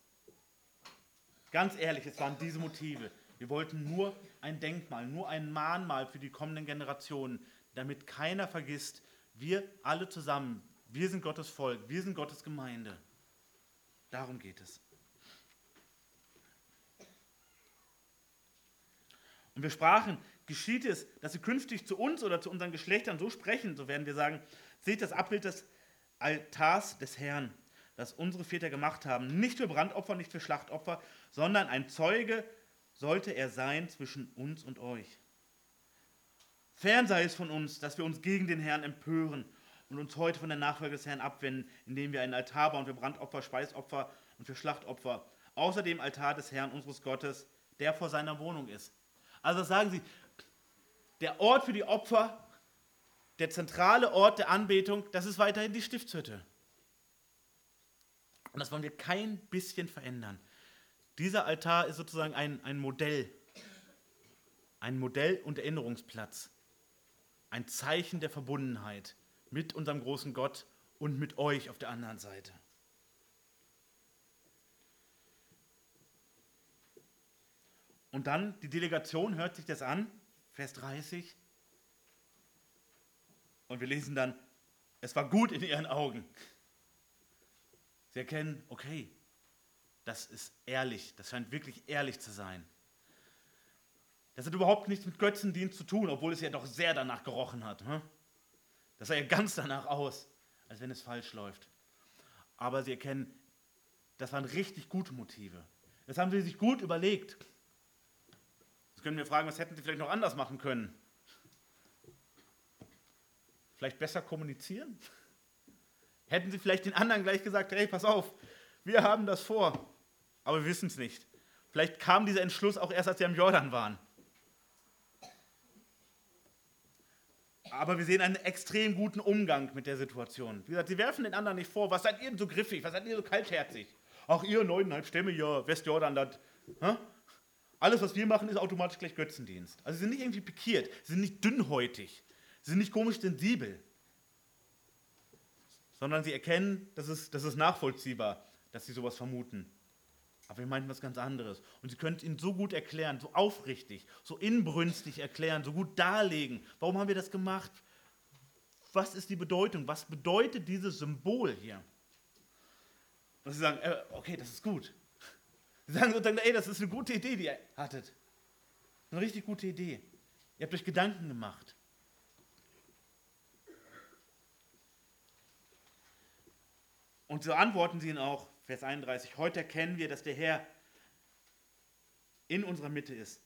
Speaker 1: Ganz ehrlich, es waren diese Motive. Wir wollten nur ein Denkmal, nur ein Mahnmal für die kommenden Generationen, damit keiner vergisst, wir alle zusammen, wir sind Gottes Volk, wir sind Gottes Gemeinde. Darum geht es. Und wir sprachen, geschieht es, dass sie künftig zu uns oder zu unseren Geschlechtern so sprechen, so werden wir sagen, seht das Abbild des Altars des Herrn, das unsere Väter gemacht haben, nicht für Brandopfer, nicht für Schlachtopfer, sondern ein Zeuge sollte er sein zwischen uns und euch. Fern sei es von uns, dass wir uns gegen den Herrn empören und uns heute von der Nachfolge des Herrn abwenden, indem wir einen Altar bauen für Brandopfer, Speisopfer und für Schlachtopfer, außer dem Altar des Herrn unseres Gottes, der vor seiner Wohnung ist. Also sagen Sie, der Ort für die Opfer, der zentrale Ort der Anbetung, das ist weiterhin die Stiftshütte. Und das wollen wir kein bisschen verändern. Dieser Altar ist sozusagen ein, ein Modell, ein Modell und Erinnerungsplatz, ein Zeichen der Verbundenheit mit unserem großen Gott und mit euch auf der anderen Seite. Und dann, die Delegation hört sich das an, Vers 30. Und wir lesen dann, es war gut in ihren Augen. Sie erkennen, okay, das ist ehrlich, das scheint wirklich ehrlich zu sein. Das hat überhaupt nichts mit Götzendienst zu tun, obwohl es ja doch sehr danach gerochen hat. Hm? Das sah ja ganz danach aus, als wenn es falsch läuft. Aber sie erkennen, das waren richtig gute Motive. Das haben sie sich gut überlegt. Jetzt können wir fragen, was hätten sie vielleicht noch anders machen können? Vielleicht besser kommunizieren? Hätten sie vielleicht den anderen gleich gesagt, hey, pass auf, wir haben das vor, aber wir wissen es nicht. Vielleicht kam dieser Entschluss auch erst, als sie am Jordan waren. Aber wir sehen einen extrem guten Umgang mit der Situation. Wie gesagt, sie werfen den anderen nicht vor, was seid ihr denn so griffig, was seid ihr so kaltherzig? Ach, ihr neuneinhalb Stämme, ja, Westjordan, das. Alles, was wir machen, ist automatisch gleich Götzendienst. Also sie sind nicht irgendwie pikiert, sie sind nicht dünnhäutig, sie sind nicht komisch sensibel, sondern sie erkennen, dass es, das ist nachvollziehbar, dass sie sowas vermuten. Aber wir meinen was ganz anderes. Und sie können es ihnen so gut erklären, so aufrichtig, so inbrünstig erklären, so gut darlegen. Warum haben wir das gemacht? Was ist die Bedeutung? Was bedeutet dieses Symbol hier? Und sie sagen, äh, okay, das ist gut. Sie sagen sozusagen, ey, das ist eine gute Idee, die ihr hattet. Eine richtig gute Idee. Ihr habt euch Gedanken gemacht. Und so antworten sie ihn auch, Vers 31, heute erkennen wir, dass der Herr in unserer Mitte ist,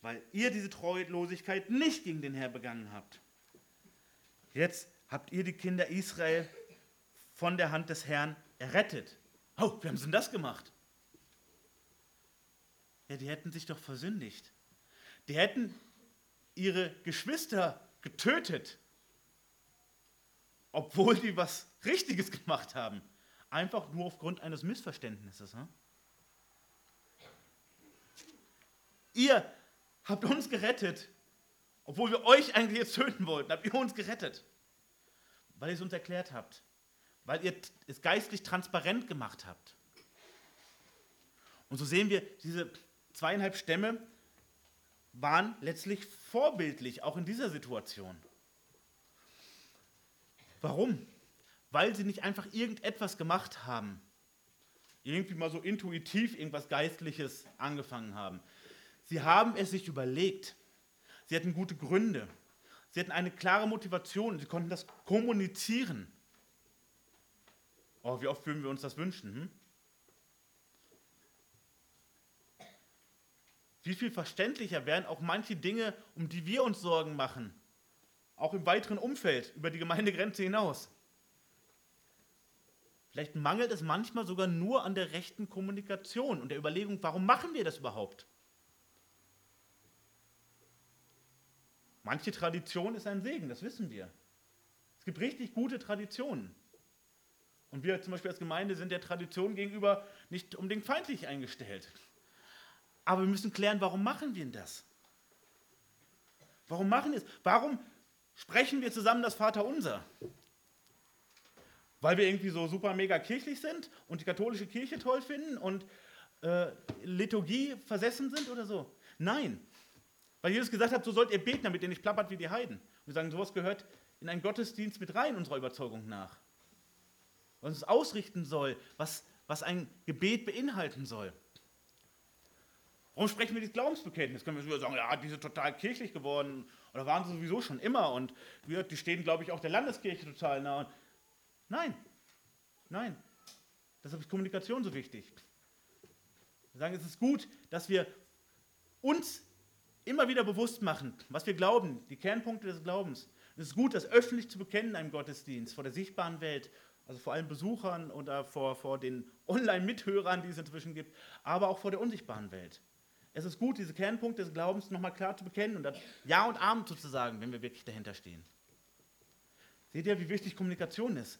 Speaker 1: weil ihr diese Treulosigkeit nicht gegen den Herr begangen habt. Jetzt habt ihr die Kinder Israel von der Hand des Herrn errettet. Oh, wie haben sie denn das gemacht? Ja, die hätten sich doch versündigt. Die hätten ihre Geschwister getötet, obwohl die was Richtiges gemacht haben. Einfach nur aufgrund eines Missverständnisses. Hm? Ihr habt uns gerettet, obwohl wir euch eigentlich jetzt töten wollten, habt ihr uns gerettet, weil ihr es uns erklärt habt, weil ihr es geistlich transparent gemacht habt. Und so sehen wir, diese zweieinhalb Stämme waren letztlich vorbildlich, auch in dieser Situation. Warum? Weil sie nicht einfach irgendetwas gemacht haben, irgendwie mal so intuitiv irgendwas Geistliches angefangen haben. Sie haben es sich überlegt. Sie hatten gute Gründe. Sie hatten eine klare Motivation. Sie konnten das kommunizieren. Oh, wie oft würden wir uns das wünschen? Hm? Wie viel verständlicher wären auch manche Dinge, um die wir uns Sorgen machen, auch im weiteren Umfeld, über die Gemeindegrenze hinaus. Vielleicht mangelt es manchmal sogar nur an der rechten Kommunikation und der Überlegung, warum machen wir das überhaupt? Manche Tradition ist ein Segen, das wissen wir. Es gibt richtig gute Traditionen. Und wir zum Beispiel als Gemeinde sind der Tradition gegenüber nicht unbedingt feindlich eingestellt. Aber wir müssen klären, warum machen wir das? Warum machen wir es? Warum sprechen wir zusammen das Vaterunser? Weil wir irgendwie so super mega kirchlich sind und die katholische Kirche toll finden und äh, Liturgie versessen sind oder so? Nein. Weil Jesus gesagt hat, so sollt ihr beten, damit ihr nicht plappert wie die Heiden. Und wir sagen, sowas gehört in einen Gottesdienst mit rein, unserer Überzeugung nach. Was es ausrichten soll, was, was ein Gebet beinhalten soll. Warum sprechen wir dieses Glaubensbekenntnis? Können wir sogar sagen, ja, die sind total kirchlich geworden oder waren sie sowieso schon immer und die stehen, glaube ich, auch der Landeskirche total nah. Nein, nein. Deshalb ist Kommunikation so wichtig. Wir sagen, es ist gut, dass wir uns immer wieder bewusst machen, was wir glauben, die Kernpunkte des Glaubens. Es ist gut, das öffentlich zu bekennen in einem Gottesdienst, vor der sichtbaren Welt, also vor allen Besuchern oder vor, vor den Online-Mithörern, die es inzwischen gibt, aber auch vor der unsichtbaren Welt. Es ist gut, diese Kernpunkte des Glaubens nochmal klar zu bekennen und dann Ja und Amen zu sagen, wenn wir wirklich dahinter stehen. Seht ihr, wie wichtig Kommunikation ist?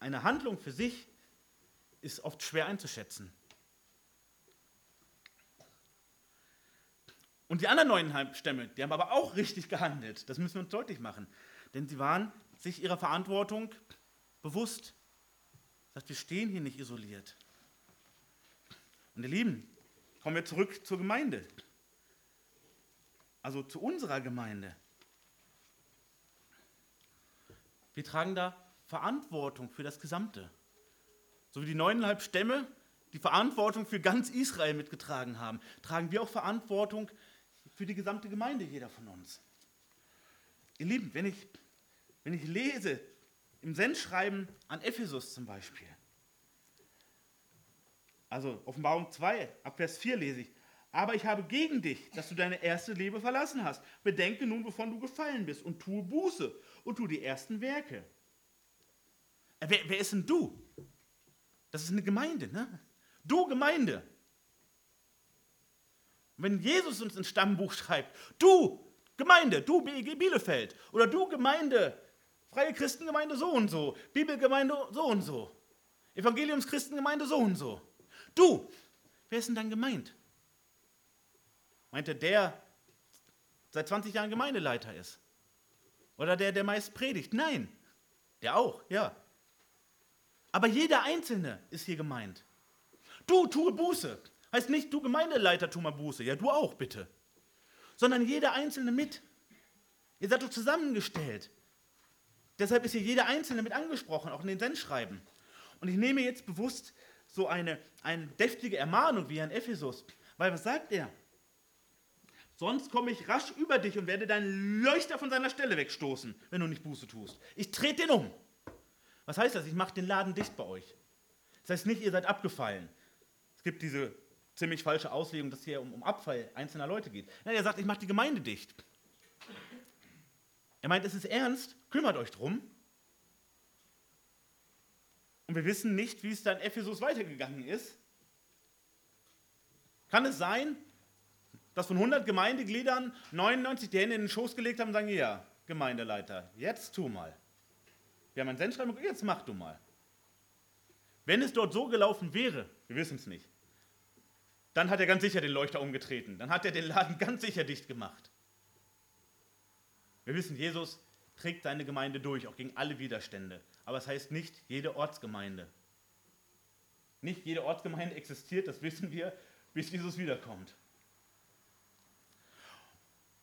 Speaker 1: Eine Handlung für sich ist oft schwer einzuschätzen. Und die anderen neuneinhalb Stämme, die haben aber auch richtig gehandelt. Das müssen wir uns deutlich machen. Denn sie waren sich ihrer Verantwortung bewusst. Das heißt, wir stehen hier nicht isoliert. Und ihr Lieben, kommen wir zurück zur Gemeinde. Also zu unserer Gemeinde. Wir tragen da Verantwortung für das Gesamte. So wie die neuneinhalb Stämme die Verantwortung für ganz Israel mitgetragen haben, tragen wir auch Verantwortung für die gesamte Gemeinde, jeder von uns. Ihr Lieben, wenn ich, wenn ich lese, im Sendschreiben an Ephesus zum Beispiel, also Offenbarung 2, ab Vers 4 lese ich. Aber ich habe gegen dich, dass du deine erste Liebe verlassen hast. Bedenke nun, wovon du gefallen bist und tue Buße und tue die ersten Werke. Äh, wer, wer ist denn du? Das ist eine Gemeinde, ne? Du Gemeinde. Wenn Jesus uns ins Stammbuch schreibt, du Gemeinde, du BEG Bielefeld oder du Gemeinde, Freie Christengemeinde so und so, Bibelgemeinde so und so, Evangeliumschristengemeinde so und so. Du, wer ist denn dann gemeint? Meint er, der seit 20 Jahren Gemeindeleiter ist? Oder der, der meist predigt? Nein, der auch, ja. Aber jeder Einzelne ist hier gemeint. Du, tue Buße. Heißt nicht, du Gemeindeleiter, tu mal Buße. Ja, du auch, bitte. Sondern jeder Einzelne mit. Ihr seid doch zusammengestellt. Deshalb ist hier jeder Einzelne mit angesprochen, auch in den Sendschreiben. Und ich nehme jetzt bewusst so eine, eine deftige Ermahnung wie an Ephesus. Weil was sagt er? Sonst komme ich rasch über dich und werde deinen Leuchter von seiner Stelle wegstoßen, wenn du nicht Buße tust. Ich trete den um. Was heißt das? Ich mache den Laden dicht bei euch. Das heißt nicht, ihr seid abgefallen. Es gibt diese ziemlich falsche Auslegung, dass hier um, um Abfall einzelner Leute geht. Nein, er sagt, ich mache die Gemeinde dicht. Er meint, es ist ernst, kümmert euch drum. Und wir wissen nicht, wie es dann Ephesus weitergegangen ist. Kann es sein, dass von 100 Gemeindegliedern 99 die Hände in den Schoß gelegt haben und sagen, ja, Gemeindeleiter, jetzt tu mal. Wir haben ein Sendschreiben, jetzt mach du mal. Wenn es dort so gelaufen wäre, wir wissen es nicht, dann hat er ganz sicher den Leuchter umgetreten. Dann hat er den Laden ganz sicher dicht gemacht. Wir wissen, Jesus, trägt seine Gemeinde durch, auch gegen alle Widerstände. Aber es heißt nicht jede Ortsgemeinde. Nicht jede Ortsgemeinde existiert, das wissen wir, bis Jesus wiederkommt.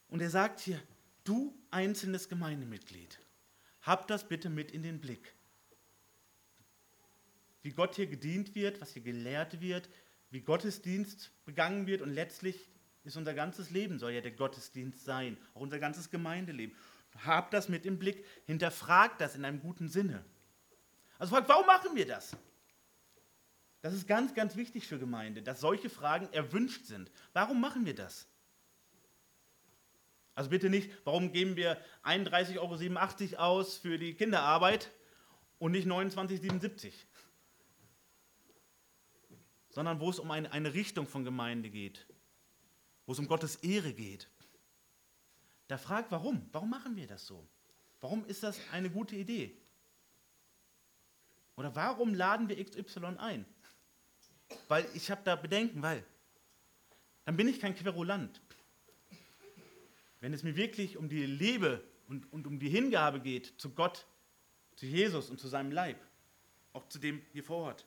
Speaker 1: Und er sagt hier, du einzelnes Gemeindemitglied, hab das bitte mit in den Blick. Wie Gott hier gedient wird, was hier gelehrt wird, wie Gottesdienst begangen wird und letztlich ist unser ganzes Leben, soll ja der Gottesdienst sein, auch unser ganzes Gemeindeleben. Hab das mit im Blick, hinterfragt das in einem guten Sinne. Also fragt, warum machen wir das? Das ist ganz, ganz wichtig für Gemeinde, dass solche Fragen erwünscht sind. Warum machen wir das? Also bitte nicht, warum geben wir 31,87 Euro aus für die Kinderarbeit und nicht 29,77? Sondern wo es um eine, eine Richtung von Gemeinde geht, wo es um Gottes Ehre geht. Da fragt, warum? Warum machen wir das so? Warum ist das eine gute Idee? Oder warum laden wir XY ein? Weil ich habe da Bedenken, weil dann bin ich kein Querulant. Wenn es mir wirklich um die Liebe und, und um die Hingabe geht zu Gott, zu Jesus und zu seinem Leib, auch zu dem hier vor Ort.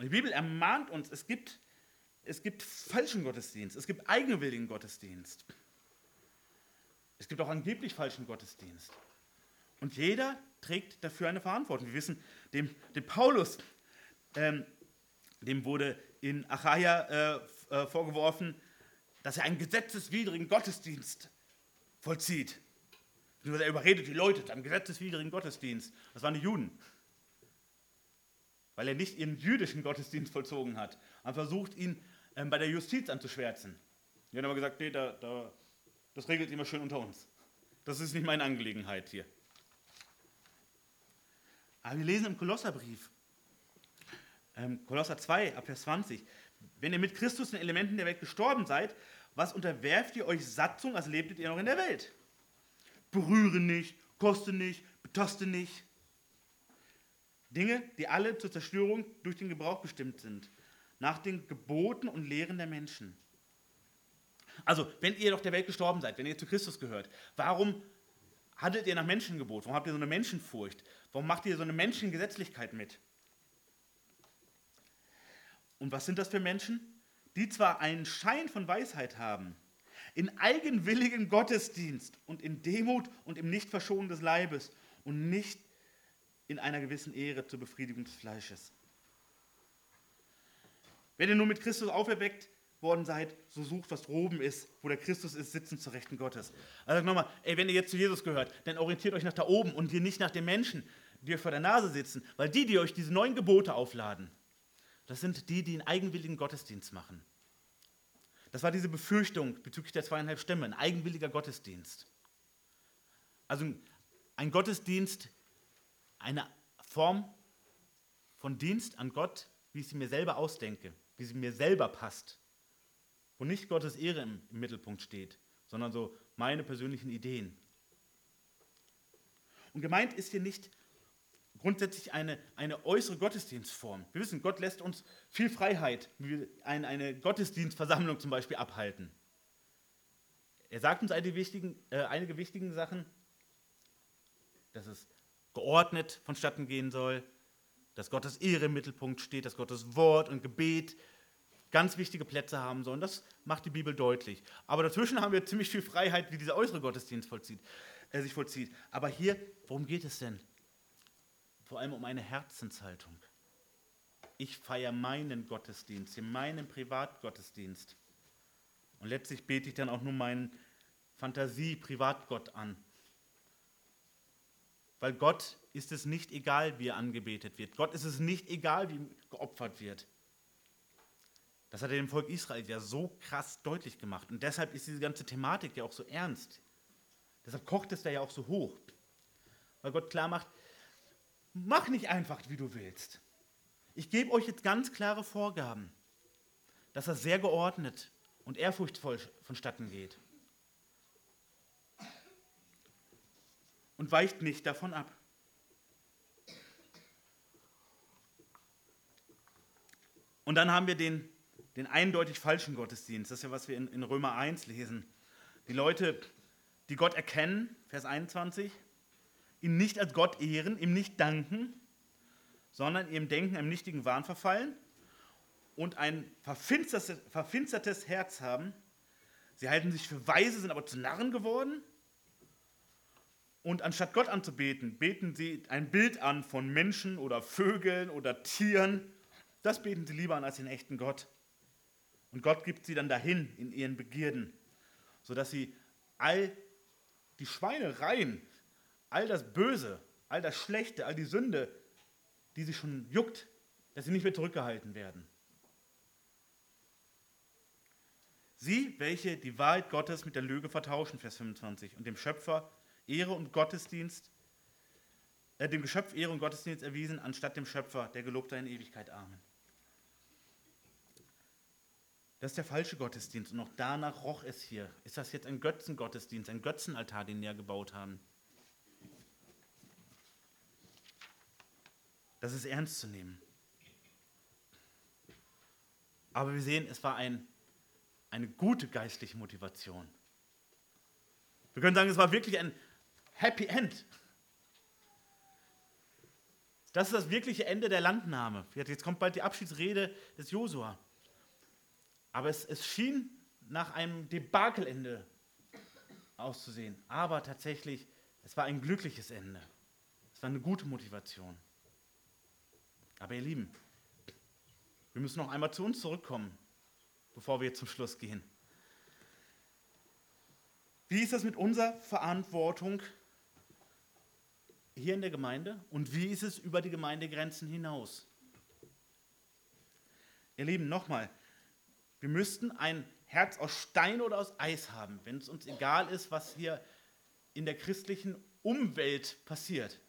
Speaker 1: Die Bibel ermahnt uns, es gibt, es gibt falschen Gottesdienst, es gibt eigenwilligen Gottesdienst. Es gibt auch angeblich falschen Gottesdienst. Und jeder trägt dafür eine Verantwortung. Wir wissen, dem, dem Paulus, ähm, dem wurde in Achaia äh, äh, vorgeworfen, dass er einen gesetzeswidrigen Gottesdienst vollzieht. Er überredet die Leute zu einem gesetzeswidrigen Gottesdienst. Das waren die Juden weil er nicht ihren jüdischen Gottesdienst vollzogen hat und versucht, ihn ähm, bei der Justiz anzuschwärzen. Die haben aber gesagt, nee, da, da, das regelt immer schön unter uns. Das ist nicht meine Angelegenheit hier. Aber wir lesen im Kolosserbrief, ähm, Kolosser 2, ab Vers 20, wenn ihr mit Christus den Elementen der Welt gestorben seid, was unterwerft ihr euch Satzung, als lebtet ihr noch in der Welt? Berühre nicht, koste nicht, betaste nicht. Dinge, die alle zur Zerstörung durch den Gebrauch bestimmt sind, nach den Geboten und Lehren der Menschen. Also, wenn ihr doch der Welt gestorben seid, wenn ihr zu Christus gehört, warum handelt ihr nach Menschengebot? Warum habt ihr so eine Menschenfurcht? Warum macht ihr so eine Menschengesetzlichkeit mit? Und was sind das für Menschen? Die zwar einen Schein von Weisheit haben, in eigenwilligen Gottesdienst und in Demut und im Nichtverschonen des Leibes und nicht in einer gewissen Ehre zur Befriedigung des Fleisches. Wenn ihr nur mit Christus auferweckt worden seid, so sucht, was droben ist, wo der Christus ist, sitzen zur Rechten Gottes. Also nochmal, ey, wenn ihr jetzt zu Jesus gehört, dann orientiert euch nach da oben und hier nicht nach den Menschen, die euch vor der Nase sitzen, weil die, die euch diese neuen Gebote aufladen, das sind die, die einen eigenwilligen Gottesdienst machen. Das war diese Befürchtung bezüglich der zweieinhalb Stämme, ein eigenwilliger Gottesdienst. Also ein Gottesdienst, eine Form von Dienst an Gott, wie ich sie mir selber ausdenke, wie sie mir selber passt. Wo nicht Gottes Ehre im, im Mittelpunkt steht, sondern so meine persönlichen Ideen. Und gemeint ist hier nicht grundsätzlich eine, eine äußere Gottesdienstform. Wir wissen, Gott lässt uns viel Freiheit, wie wir eine, eine Gottesdienstversammlung zum Beispiel abhalten. Er sagt uns einige wichtigen, äh, einige wichtigen Sachen, dass es geordnet vonstatten gehen soll, dass Gottes Ehre im Mittelpunkt steht, dass Gottes Wort und Gebet ganz wichtige Plätze haben sollen. Das macht die Bibel deutlich. Aber dazwischen haben wir ziemlich viel Freiheit, wie dieser äußere Gottesdienst vollzieht, äh, sich vollzieht. Aber hier, worum geht es denn? Vor allem um eine Herzenshaltung. Ich feiere meinen Gottesdienst, meinen Privatgottesdienst. Und letztlich bete ich dann auch nur meinen Fantasie-Privatgott an. Weil Gott ist es nicht egal, wie er angebetet wird. Gott ist es nicht egal, wie geopfert wird. Das hat er dem Volk Israel ja so krass deutlich gemacht. Und deshalb ist diese ganze Thematik ja auch so ernst. Deshalb kocht es da ja auch so hoch. Weil Gott klar macht, mach nicht einfach, wie du willst. Ich gebe euch jetzt ganz klare Vorgaben, dass das sehr geordnet und ehrfurchtvoll vonstatten geht. Und weicht nicht davon ab. Und dann haben wir den den eindeutig falschen Gottesdienst. Das ist ja, was wir in, in Römer 1 lesen. Die Leute, die Gott erkennen, Vers 21, ihn nicht als Gott ehren, ihm nicht danken, sondern ihrem Denken einem nichtigen Wahn verfallen und ein verfinstertes, verfinstertes Herz haben. Sie halten sich für weise, sind aber zu Narren geworden. Und anstatt Gott anzubeten, beten sie ein Bild an von Menschen oder Vögeln oder Tieren. Das beten sie lieber an als den echten Gott. Und Gott gibt sie dann dahin in ihren Begierden, sodass sie all die Schweinereien, all das Böse, all das Schlechte, all die Sünde die sie schon juckt, dass sie nicht mehr zurückgehalten werden. Sie, welche die Wahrheit Gottes mit der Lüge vertauschen, Vers 25, und dem Schöpfer Ehre und Gottesdienst, äh, dem Geschöpf Ehre und Gottesdienst erwiesen, anstatt dem Schöpfer, der gelobt sei in Ewigkeit. Amen. Das ist der falsche Gottesdienst und auch danach roch es hier. Ist das jetzt ein Götzengottesdienst, ein Götzenaltar, den wir gebaut haben? Das ist ernst zu nehmen. Aber wir sehen, es war ein, eine gute geistliche Motivation. Wir können sagen, es war wirklich ein Happy End. Das ist das wirkliche Ende der Landnahme. Jetzt kommt bald die Abschiedsrede des Josua. Aber es, es schien nach einem Debakelende auszusehen. Aber tatsächlich, es war ein glückliches Ende. Es war eine gute Motivation. Aber ihr Lieben, wir müssen noch einmal zu uns zurückkommen, bevor wir zum Schluss gehen. Wie ist das mit unserer Verantwortung hier in der Gemeinde und wie ist es über die Gemeindegrenzen hinaus? Ihr Lieben, nochmal, wir müssten ein Herz aus Stein oder aus Eis haben, wenn es uns egal ist, was hier in der christlichen Umwelt passiert.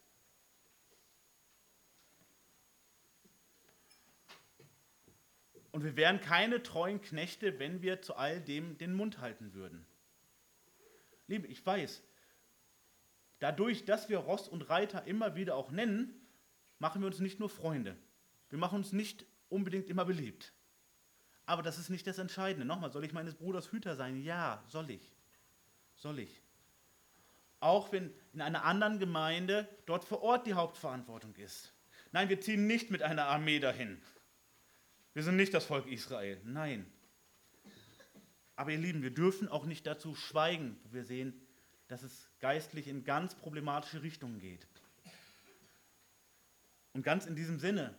Speaker 1: Und wir wären keine treuen Knechte, wenn wir zu all dem den Mund halten würden. Liebe, ich weiß, dadurch, dass wir Ross und Reiter immer wieder auch nennen, machen wir uns nicht nur Freunde. Wir machen uns nicht unbedingt immer beliebt. Aber das ist nicht das Entscheidende. Nochmal, soll ich meines Bruders Hüter sein? Ja, soll ich. Soll ich. Auch wenn in einer anderen Gemeinde dort vor Ort die Hauptverantwortung ist. Nein, wir ziehen nicht mit einer Armee dahin. Wir sind nicht das Volk Israel. Nein. Aber ihr Lieben, wir dürfen auch nicht dazu schweigen, wo wir sehen, dass es geistlich in ganz problematische Richtungen geht. Und ganz in diesem Sinne,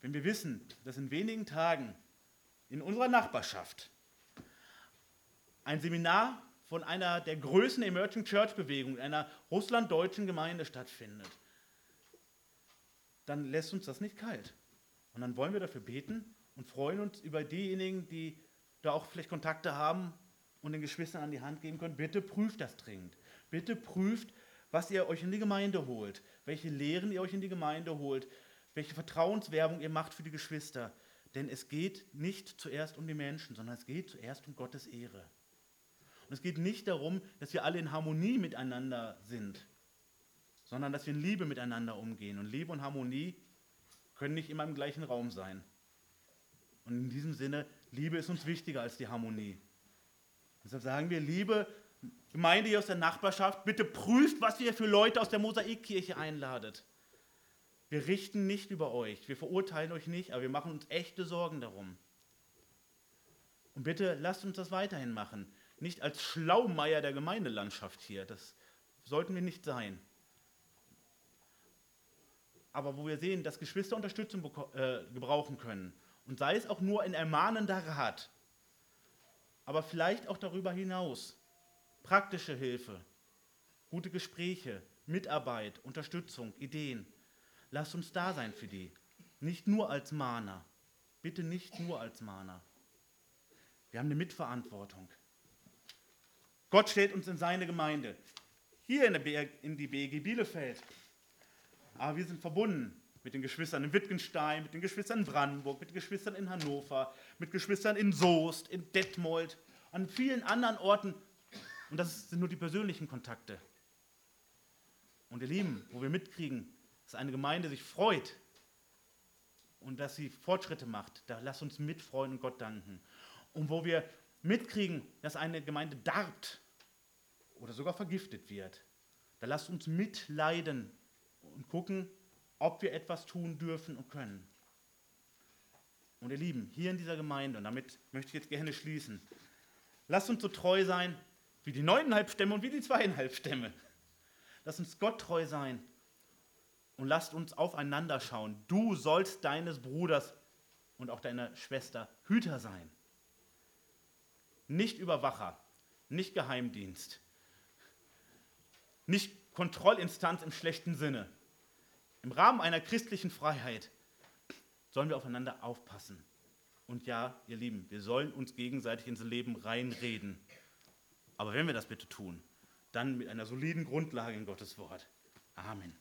Speaker 1: wenn wir wissen, dass in wenigen Tagen in unserer Nachbarschaft ein Seminar von einer der größten Emerging Church Bewegungen, einer russlanddeutschen Gemeinde stattfindet, dann lässt uns das nicht kalt. Und dann wollen wir dafür beten und freuen uns über diejenigen, die da auch vielleicht Kontakte haben und den Geschwistern an die Hand geben können. Bitte prüft das dringend. Bitte prüft, was ihr euch in die Gemeinde holt, welche Lehren ihr euch in die Gemeinde holt, welche Vertrauenswerbung ihr macht für die Geschwister. Denn es geht nicht zuerst um die Menschen, sondern es geht zuerst um Gottes Ehre. Und es geht nicht darum, dass wir alle in Harmonie miteinander sind, sondern dass wir in Liebe miteinander umgehen. Und Liebe und Harmonie können nicht immer im gleichen Raum sein. Und in diesem Sinne, Liebe ist uns wichtiger als die Harmonie. Deshalb sagen wir, liebe Gemeinde hier aus der Nachbarschaft, bitte prüft, was ihr für Leute aus der Mosaikkirche einladet. Wir richten nicht über euch, wir verurteilen euch nicht, aber wir machen uns echte Sorgen darum. Und bitte lasst uns das weiterhin machen. Nicht als Schlaumeier der Gemeindelandschaft hier, das sollten wir nicht sein aber wo wir sehen, dass Geschwister Unterstützung äh, gebrauchen können. Und sei es auch nur ein ermahnender Rat, aber vielleicht auch darüber hinaus. Praktische Hilfe, gute Gespräche, Mitarbeit, Unterstützung, Ideen. Lasst uns da sein für die. Nicht nur als Mahner. Bitte nicht nur als Mahner. Wir haben eine Mitverantwortung. Gott stellt uns in seine Gemeinde. Hier in, der in die BEG Bielefeld aber wir sind verbunden mit den Geschwistern in Wittgenstein, mit den Geschwistern in Brandenburg, mit den Geschwistern in Hannover, mit Geschwistern in Soest, in Detmold, an vielen anderen Orten. Und das sind nur die persönlichen Kontakte. Und ihr Lieben, wo wir mitkriegen, dass eine Gemeinde sich freut, und dass sie Fortschritte macht, da lass uns mitfreuen und Gott danken. Und wo wir mitkriegen, dass eine Gemeinde darbt oder sogar vergiftet wird, da lasst uns mitleiden und gucken, ob wir etwas tun dürfen und können. Und ihr Lieben, hier in dieser Gemeinde, und damit möchte ich jetzt gerne schließen, lasst uns so treu sein wie die neuneinhalb Stämme und wie die zweieinhalb Stämme. Lasst uns Gott treu sein und lasst uns aufeinander schauen. Du sollst deines Bruders und auch deiner Schwester Hüter sein. Nicht Überwacher, nicht Geheimdienst, nicht Kontrollinstanz im schlechten Sinne. Im Rahmen einer christlichen Freiheit sollen wir aufeinander aufpassen. Und ja, ihr Lieben, wir sollen uns gegenseitig ins Leben reinreden. Aber wenn wir das bitte tun, dann mit einer soliden Grundlage in Gottes Wort. Amen.